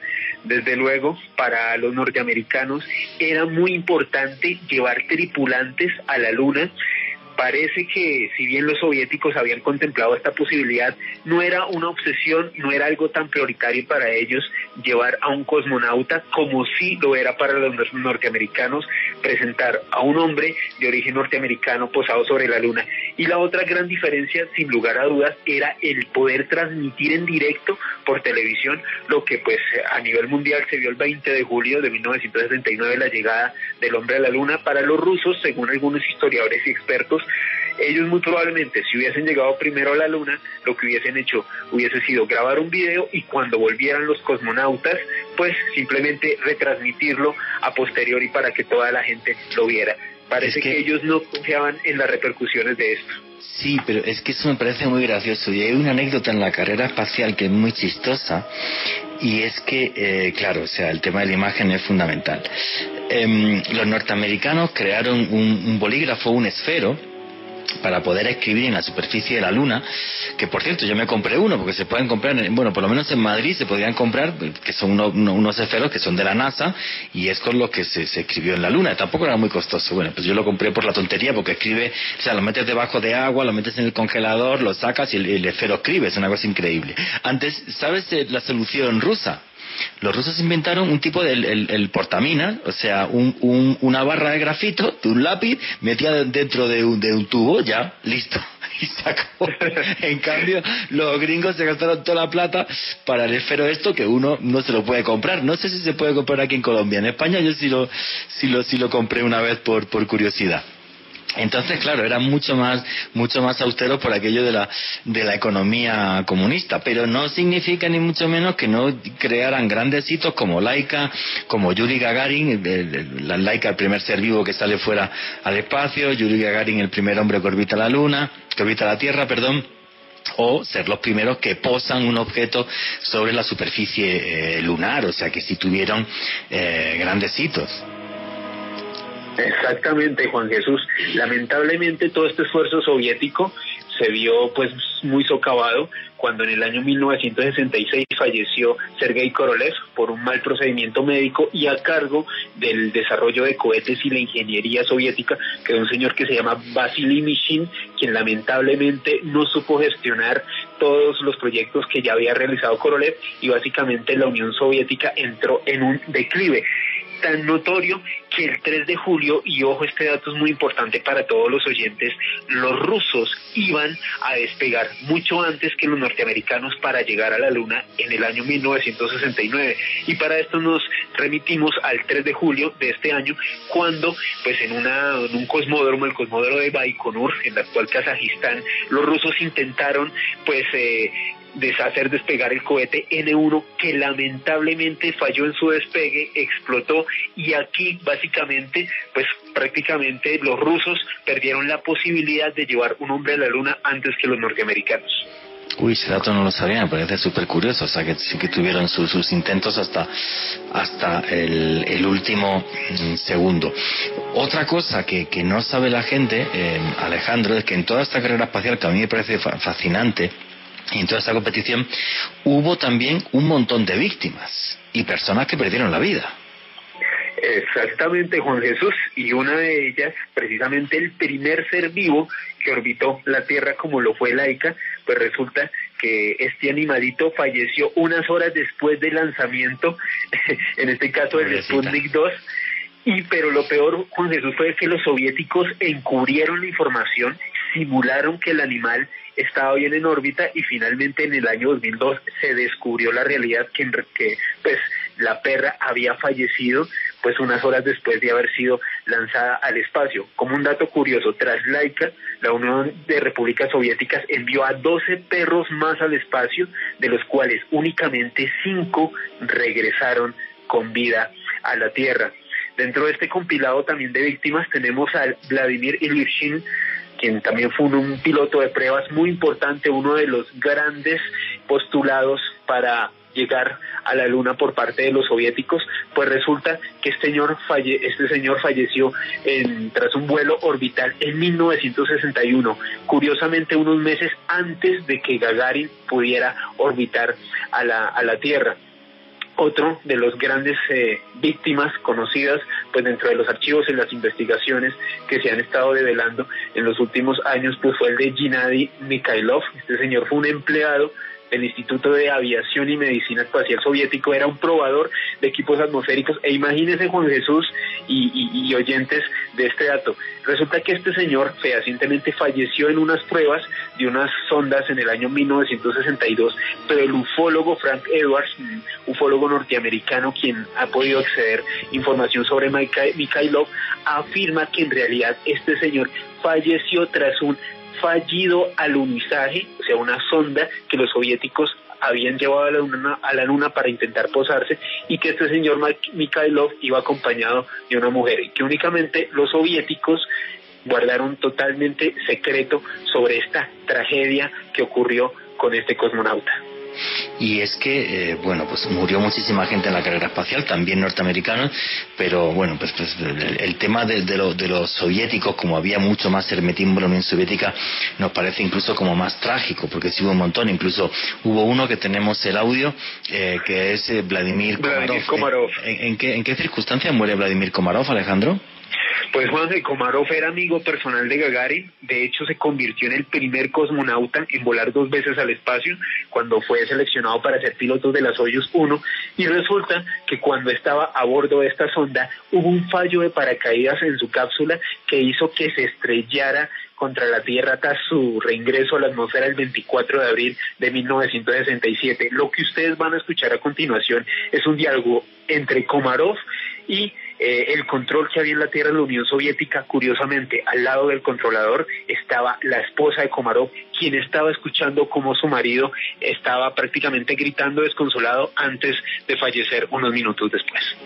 Desde luego, para los norteamericanos era muy importante llevar tripulantes a la Luna parece que si bien los soviéticos habían contemplado esta posibilidad, no era una obsesión, no era algo tan prioritario para ellos llevar a un cosmonauta como sí lo era para los norteamericanos presentar a un hombre de origen norteamericano posado sobre la luna. Y la otra gran diferencia, sin lugar a dudas, era el poder transmitir en directo por televisión lo que pues a nivel mundial se vio el 20 de julio de 1969 la llegada del hombre a la luna. Para los rusos, según algunos historiadores y expertos, ellos muy probablemente si hubiesen llegado primero a la luna, lo que hubiesen hecho hubiese sido grabar un video y cuando volvieran los cosmonautas, pues simplemente retransmitirlo a posteriori para que toda la gente lo viera. Parece que... ellos no confiaban en las repercusiones de esto. Sí, pero es que eso me parece muy gracioso. Y hay una anécdota en la carrera espacial que es muy chistosa. Y es que, eh, claro, o sea, el tema de la imagen es fundamental. Em, los norteamericanos crearon un, un bolígrafo, un esfero, para poder escribir en la superficie de la Luna, que por cierto yo me compré uno, porque se pueden comprar, bueno, por lo menos en Madrid se podrían comprar, que son unos esferos que son de la NASA, y es con los que se, escribió en la Luna, tampoco era muy costoso, bueno, pues yo lo compré por la tontería, porque escribe, o sea, lo metes debajo de agua, lo metes en el congelador, lo sacas y el, el esfero escribe, es una cosa increíble. Antes, ¿sabes la solución rusa? Los rusos inventaron un tipo de el, portamina, o sea, un, una barra de grafito, de un lápiz, metía dentro de un, de un tubo, ya, listo. Y sacó. en cambio, los gringos se gastaron toda la plata para el esfero esto que uno no se lo puede comprar. No sé si se puede comprar aquí en Colombia. En España yo sí lo, sí lo, sí lo compré una vez por, por curiosidad. Entonces, claro, era mucho más, mucho más austero por aquello de la, de la economía comunista, pero no significa ni mucho menos que no crearan grandes hitos como Laika, como Yuri Gagarin, la Laika el primer ser vivo que sale fuera al espacio, Yuri Gagarin el primer hombre que orbita la Luna, que orbita la Tierra, perdón, o ser los primeros que posan un objeto sobre la superficie eh, lunar, o sea que sí tuvieron eh, grandes hitos. Exactamente, Juan Jesús. Lamentablemente todo este esfuerzo soviético se vio pues muy socavado cuando en el año 1966 falleció Sergei Korolev por un mal procedimiento médico y a cargo del desarrollo de cohetes y la ingeniería soviética quedó un señor que se llama Vasily Mishin, quien lamentablemente no supo gestionar todos los proyectos que ya había realizado Korolev y básicamente la Unión Soviética entró en un declive tan notorio que el 3 de julio, y ojo, este dato es muy importante para todos los oyentes, los rusos iban a despegar mucho antes que los norteamericanos para llegar a la Luna en el año 1969. Y para esto nos remitimos al 3 de julio de este año, cuando pues en, una, en un cosmódromo, el cosmódromo de Baikonur, en la actual Kazajistán, los rusos intentaron pues... Eh, deshacer despegar el cohete N1 que lamentablemente falló en su despegue, explotó y aquí básicamente pues prácticamente los rusos perdieron la posibilidad de llevar un hombre a la luna antes que los norteamericanos. Uy, ese dato no lo sabía, me parece súper curioso. O sea, que sí que tuvieron sus intentos hasta, hasta el, el, último mm, segundo. Otra cosa que, que no sabe la gente, eh, Alejandro, es que en toda esta carrera espacial, que a mí me parece fascinante, y en toda esta competición, hubo también un montón de víctimas y personas que perdieron la vida. Exactamente, Juan Jesús, y una de ellas, precisamente el primer ser vivo que orbitó la Tierra como lo fue Laika, pues resulta que este animalito falleció unas horas después del lanzamiento, en este caso del Sputnik 2, y pero lo peor, Juan Jesús, fue que los soviéticos encubrieron la información, simularon que el animal estaba bien en órbita y finalmente en el año 2002 se descubrió la realidad que, que pues la perra había fallecido pues unas horas después de haber sido lanzada al espacio. Como un dato curioso, tras Laika, la Unión de Repúblicas Soviéticas envió a 12 perros más al espacio, de los cuales únicamente 5 regresaron con vida a la Tierra. Dentro de este compilado también de víctimas tenemos a Vladimir Ilyushin, quien también fue un piloto de pruebas muy importante, uno de los grandes postulados para llegar a la luna por parte de los soviéticos, pues resulta que este señor, falle, este señor falleció en, tras un vuelo orbital en 1961, curiosamente unos meses antes de que Gagarin pudiera orbitar a la, a la Tierra otro de los grandes eh, víctimas conocidas pues dentro de los archivos y las investigaciones que se han estado develando en los últimos años pues fue el de Gennady Mikhailov. Este señor fue un empleado el Instituto de Aviación y Medicina Espacial Soviético era un probador de equipos atmosféricos e imagínense Juan Jesús y, oyentes de este dato. Resulta que este señor fehacientemente falleció en unas pruebas de unas sondas en el año 1962, pero el ufólogo Frank Edwards, ufólogo norteamericano quien ha podido acceder información sobre Mikhailov, afirma que en realidad este señor falleció tras un fallido alunizaje, o sea, una sonda que los soviéticos habían llevado a la, luna, a la luna para intentar posarse y que este señor Mikhailov iba acompañado de una mujer y que únicamente los soviéticos guardaron totalmente secreto sobre esta tragedia que ocurrió con este cosmonauta. Y es que, eh, bueno, pues murió muchísima gente en la carrera espacial, también norteamericanos, pero bueno, pues, pues el, tema de, de, los soviéticos, como había mucho más hermetismo en la Unión Soviética, nos parece incluso como más trágico, porque sí hubo un montón, incluso hubo uno que tenemos el audio, eh, que es eh, Vladimir, Komarov. ¿En, qué, ¿En qué circunstancias muere Vladimir Komarov, Alejandro? Pues Juan de Komarov era amigo personal de Gagarin, de hecho se convirtió en el primer cosmonauta en volar dos veces al espacio cuando fue seleccionado para ser piloto de la Soyuz 1 y resulta que cuando estaba a bordo de esta sonda hubo un fallo de paracaídas en su cápsula que hizo que se estrellara contra la Tierra tras su reingreso a la atmósfera el 24 de abril de 1967. Lo que ustedes van a escuchar a continuación es un diálogo entre Komarov y eh, el control que había en la Tierra de la Unión Soviética, curiosamente, al lado del controlador estaba la esposa de Komarov, quien estaba escuchando cómo su marido estaba prácticamente gritando desconsolado antes de fallecer unos minutos después.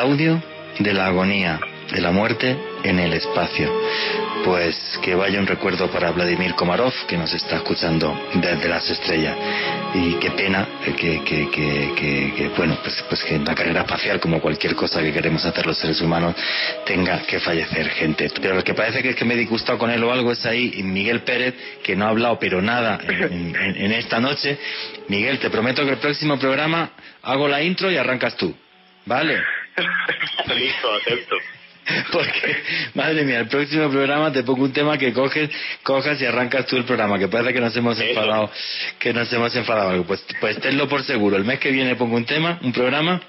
Audio de la agonía, de la muerte en el espacio. Pues que vaya un recuerdo para Vladimir Komarov, que nos está escuchando desde las estrellas. Y qué pena que, que, que, que, bueno, pues, pues que en la carrera espacial, como cualquier cosa que queremos hacer los seres humanos, tenga que fallecer gente. Pero lo que parece que es que me he disgustado con él o algo es ahí Miguel Pérez, que no ha hablado pero nada en, en esta noche. Miguel, te prometo que el próximo programa hago la intro y arrancas tú. ¿Vale? Listo, acepto. Porque, madre mía, el próximo programa te pongo un tema que coges, cojas y arrancas tú el programa, que parece que nos hemos enfadado, que nos hemos enfadado. Pues, pues tenlo por seguro. El mes que viene pongo un tema, un programa,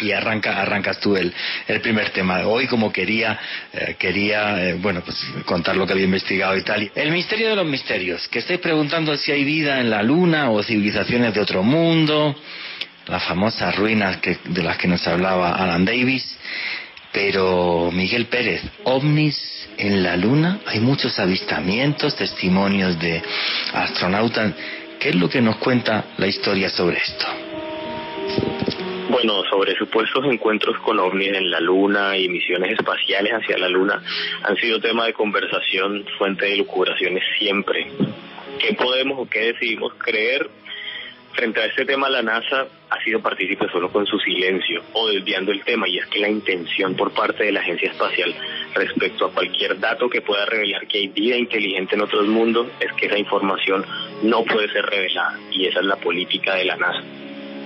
y arranca, arrancas tú el, el primer tema. Hoy, como quería, eh, quería, eh, bueno, pues contar lo que había investigado y tal. El misterio de los misterios, que estáis preguntando si hay vida en la luna o civilizaciones de otro mundo, las famosas ruinas que, de las que nos hablaba Alan Davis. Pero Miguel Pérez, ovnis en la Luna, hay muchos avistamientos, testimonios de astronautas. ¿Qué es lo que nos cuenta la historia sobre esto? Bueno, sobre supuestos encuentros con ovnis en la Luna y misiones espaciales hacia la Luna han sido tema de conversación, fuente de lucubraciones siempre. ¿Qué podemos o qué decidimos creer Frente a este tema, la NASA ha sido partícipe solo con su silencio o desviando el tema, y es que la intención por parte de la Agencia Espacial respecto a cualquier dato que pueda revelar que hay vida inteligente en otros mundos es que esa información no puede ser revelada, y esa es la política de la NASA.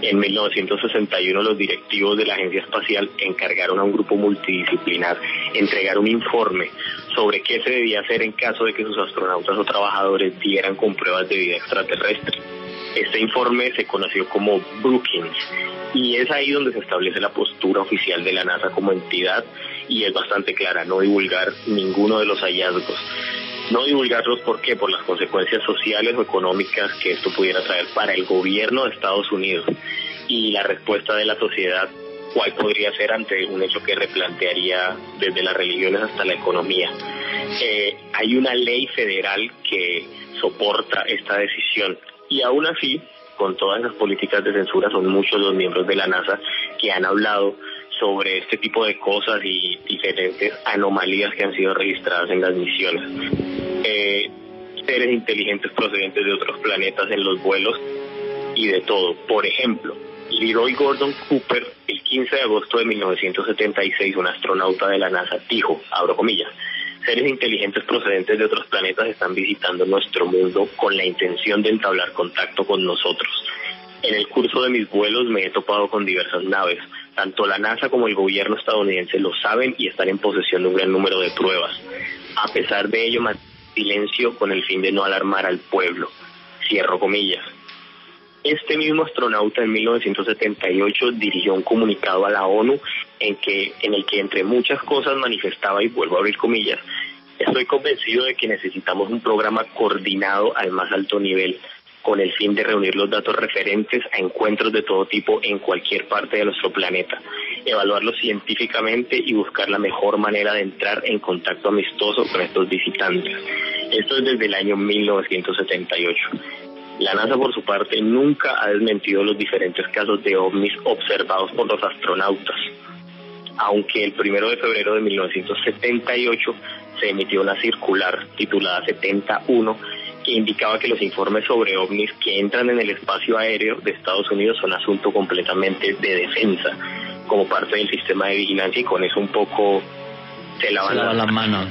En 1961 los directivos de la Agencia Espacial encargaron a un grupo multidisciplinar entregar un informe sobre qué se debía hacer en caso de que sus astronautas o trabajadores dieran con pruebas de vida extraterrestre. Este informe se conoció como Brookings y es ahí donde se establece la postura oficial de la NASA como entidad y es bastante clara, no divulgar ninguno de los hallazgos. No divulgarlos, ¿por qué? Por las consecuencias sociales o económicas que esto pudiera traer para el gobierno de Estados Unidos y la respuesta de la sociedad, cuál podría ser ante un hecho que replantearía desde las religiones hasta la economía. Eh, hay una ley federal que soporta esta decisión y aún así, con todas esas políticas de censura, son muchos los miembros de la NASA que han hablado sobre este tipo de cosas y diferentes anomalías que han sido registradas en las misiones. Eh, seres inteligentes procedentes de otros planetas en los vuelos y de todo. Por ejemplo, Leroy Gordon Cooper, el 15 de agosto de 1976, un astronauta de la NASA, dijo, abro comillas, seres inteligentes procedentes de otros planetas están visitando nuestro mundo con la intención de entablar contacto con nosotros. En el curso de mis vuelos me he topado con diversas naves. Tanto la NASA como el gobierno estadounidense lo saben y están en posesión de un gran número de pruebas. A pesar de ello, mantengo silencio con el fin de no alarmar al pueblo. Cierro comillas. Este mismo astronauta en 1978 dirigió un comunicado a la ONU en, que, en el que entre muchas cosas manifestaba, y vuelvo a abrir comillas, estoy convencido de que necesitamos un programa coordinado al más alto nivel con el fin de reunir los datos referentes a encuentros de todo tipo en cualquier parte de nuestro planeta, evaluarlos científicamente y buscar la mejor manera de entrar en contacto amistoso con estos visitantes. Esto es desde el año 1978. La NASA, por su parte, nunca ha desmentido los diferentes casos de ovnis observados por los astronautas, aunque el primero de febrero de 1978 se emitió una circular titulada 71 que indicaba que los informes sobre ovnis que entran en el espacio aéreo de Estados Unidos son asunto completamente de defensa como parte del sistema de vigilancia y con eso un poco se lavan, las manos.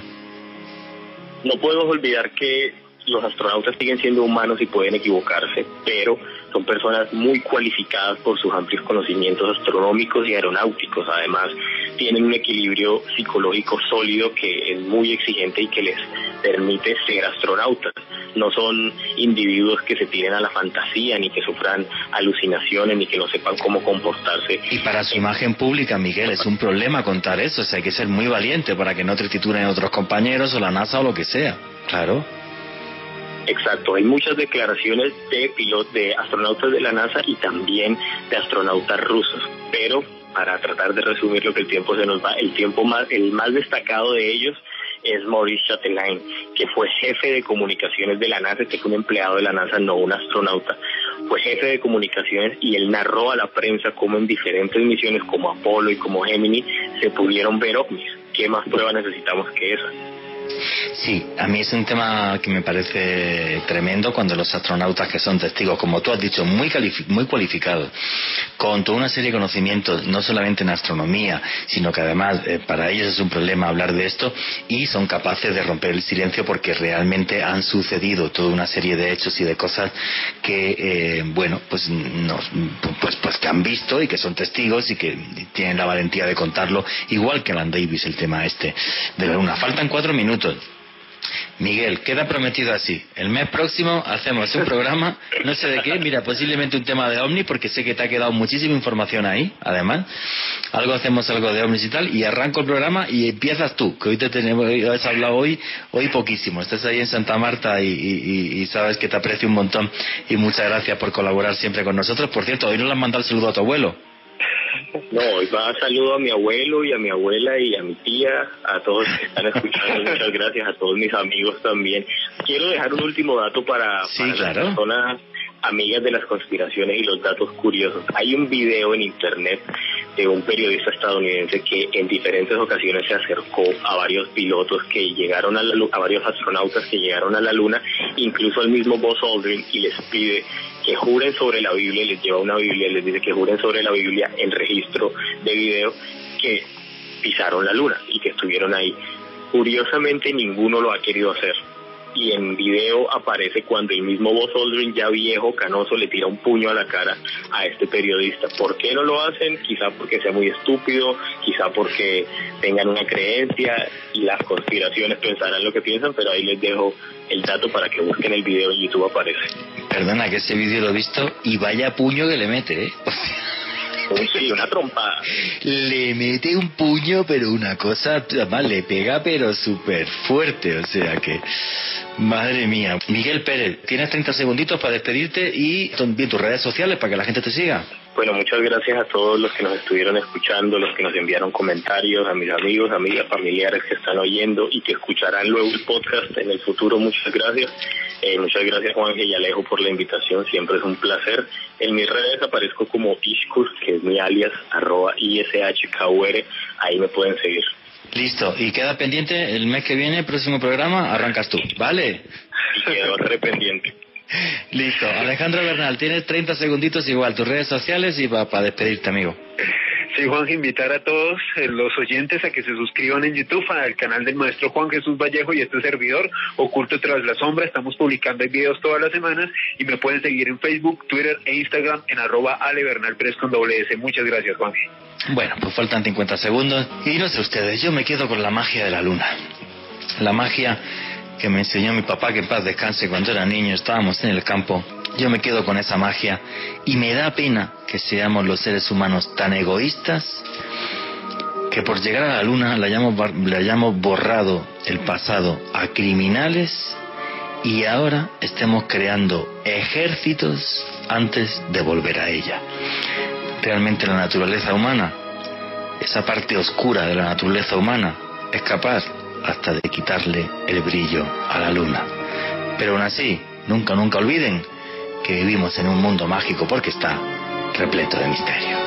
No podemos olvidar que los astronautas siguen siendo humanos y pueden equivocarse, pero son personas muy cualificadas por sus amplios conocimientos astronómicos y aeronáuticos. Además, tienen un equilibrio psicológico sólido que es muy exigente y que les permite ser astronautas. No son individuos que se tiren a la fantasía, ni que sufran alucinaciones, ni que no sepan cómo comportarse. Y para su imagen pública, Miguel, es un problema contar eso. O hay que ser muy valiente para que no te titulen otros compañeros o la NASA o lo que sea. Claro. Exacto, hay muchas declaraciones de pilotos, de astronautas de la NASA y también de astronautas rusos, pero para tratar de resumir lo que el tiempo se nos va, el tiempo más, el más destacado de ellos es Maurice Chatelain, que fue jefe de comunicaciones de la NASA, que es un empleado de la NASA, no un astronauta. Fue jefe de comunicaciones y él narró a la prensa cómo en diferentes misiones como Apolo y como Gemini se pudieron ver ovnis ¿qué más prueba necesitamos que esa? Sí, a mí es un tema que me parece tremendo cuando los astronautas que son testigos, como tú has dicho, muy, muy cualificados, con toda una serie de conocimientos, no solamente en astronomía, sino que además eh, para ellos es un problema hablar de esto y son capaces de romper el silencio porque realmente han sucedido toda una serie de hechos y de cosas que, eh, bueno, pues, nos, pues, pues que han visto y que son testigos y que tienen la valentía de contarlo, igual que Alan Davis, el tema este de la Luna. Faltan cuatro minutos. Miguel, queda prometido así. El mes próximo hacemos un programa, no sé de qué, mira, posiblemente un tema de ovni, porque sé que te ha quedado muchísima información ahí, además. Algo hacemos algo de ovnis y tal, y arranco el programa y empiezas tú, que hoy te tenemos, has hablado hoy, hoy poquísimo. Estás ahí en Santa Marta y, y, sabes que te aprecio un montón y muchas gracias por colaborar siempre con nosotros. Por cierto, hoy nos le has mandado el saludo a tu abuelo. No, hoy va saludo a mi abuelo y a mi abuela y a mi tía, a todos que están escuchando. Muchas gracias a todos mis amigos también. Quiero dejar un último dato para, las personas amigas de las conspiraciones y los datos curiosos. Hay un video en internet de un periodista estadounidense que en diferentes ocasiones se acercó a varios pilotos que llegaron a la a varios astronautas que llegaron a la luna, incluso al mismo Buzz Aldrin y les pide que juren sobre la Biblia, les lleva una Biblia, les dice que juren sobre la Biblia en registro de video que pisaron la luna y que estuvieron ahí. Curiosamente ninguno lo ha querido hacer y en video aparece cuando el mismo Buzz Aldrin, ya viejo, canoso, le tira un puño a la cara a este periodista. ¿Por qué no lo hacen? Quizá porque sea muy estúpido, quizá porque tengan una creencia y las conspiraciones pensarán lo que piensan, pero ahí les dejo el dato para que busquen el video en YouTube aparece. Perdona que ese vídeo lo he visto y vaya puño que le mete, ¿eh? Sí, una trompa. Le mete un puño, pero una cosa, además le pega, pero súper fuerte, o sea que... Madre mía. Miguel Pérez, tienes 30 segunditos para despedirte y también tus redes sociales para que la gente te siga. Bueno, muchas gracias a todos los que nos estuvieron escuchando, los que nos enviaron comentarios, a mis amigos, amigas, familiares que están oyendo y que escucharán luego el podcast en el futuro. Muchas gracias. Eh, muchas gracias Juan y Alejo por la invitación, siempre es un placer. En mis redes aparezco como Ishkur, que es mi alias, arroba ISHKUR, ahí me pueden seguir. Listo, y queda pendiente el mes que viene, próximo programa, arrancas tú, ¿vale? Y quedo pendiente. Listo, Alejandro Bernal, tienes 30 segunditos igual, tus redes sociales y para despedirte, amigo. Sí, Juan, invitar a todos eh, los oyentes a que se suscriban en YouTube al canal del maestro Juan Jesús Vallejo y este servidor, Oculto tras la sombra. Estamos publicando videos todas las semanas y me pueden seguir en Facebook, Twitter e Instagram en arroba Ale con doble S. Muchas gracias, Juan. Bueno, pues faltan 50 segundos y no sé ustedes, yo me quedo con la magia de la luna. La magia que me enseñó mi papá, que en paz descanse, cuando era niño, estábamos en el campo. Yo me quedo con esa magia y me da pena que seamos los seres humanos tan egoístas que por llegar a la luna le hayamos, borrado el pasado a criminales y ahora estemos creando ejércitos antes de volver a ella. Realmente la naturaleza humana, esa parte oscura de la naturaleza humana, es capaz hasta de quitarle el brillo a la luna. Pero aún así, nunca, nunca olviden que vivimos en un mundo mágico porque está repleto de misterio.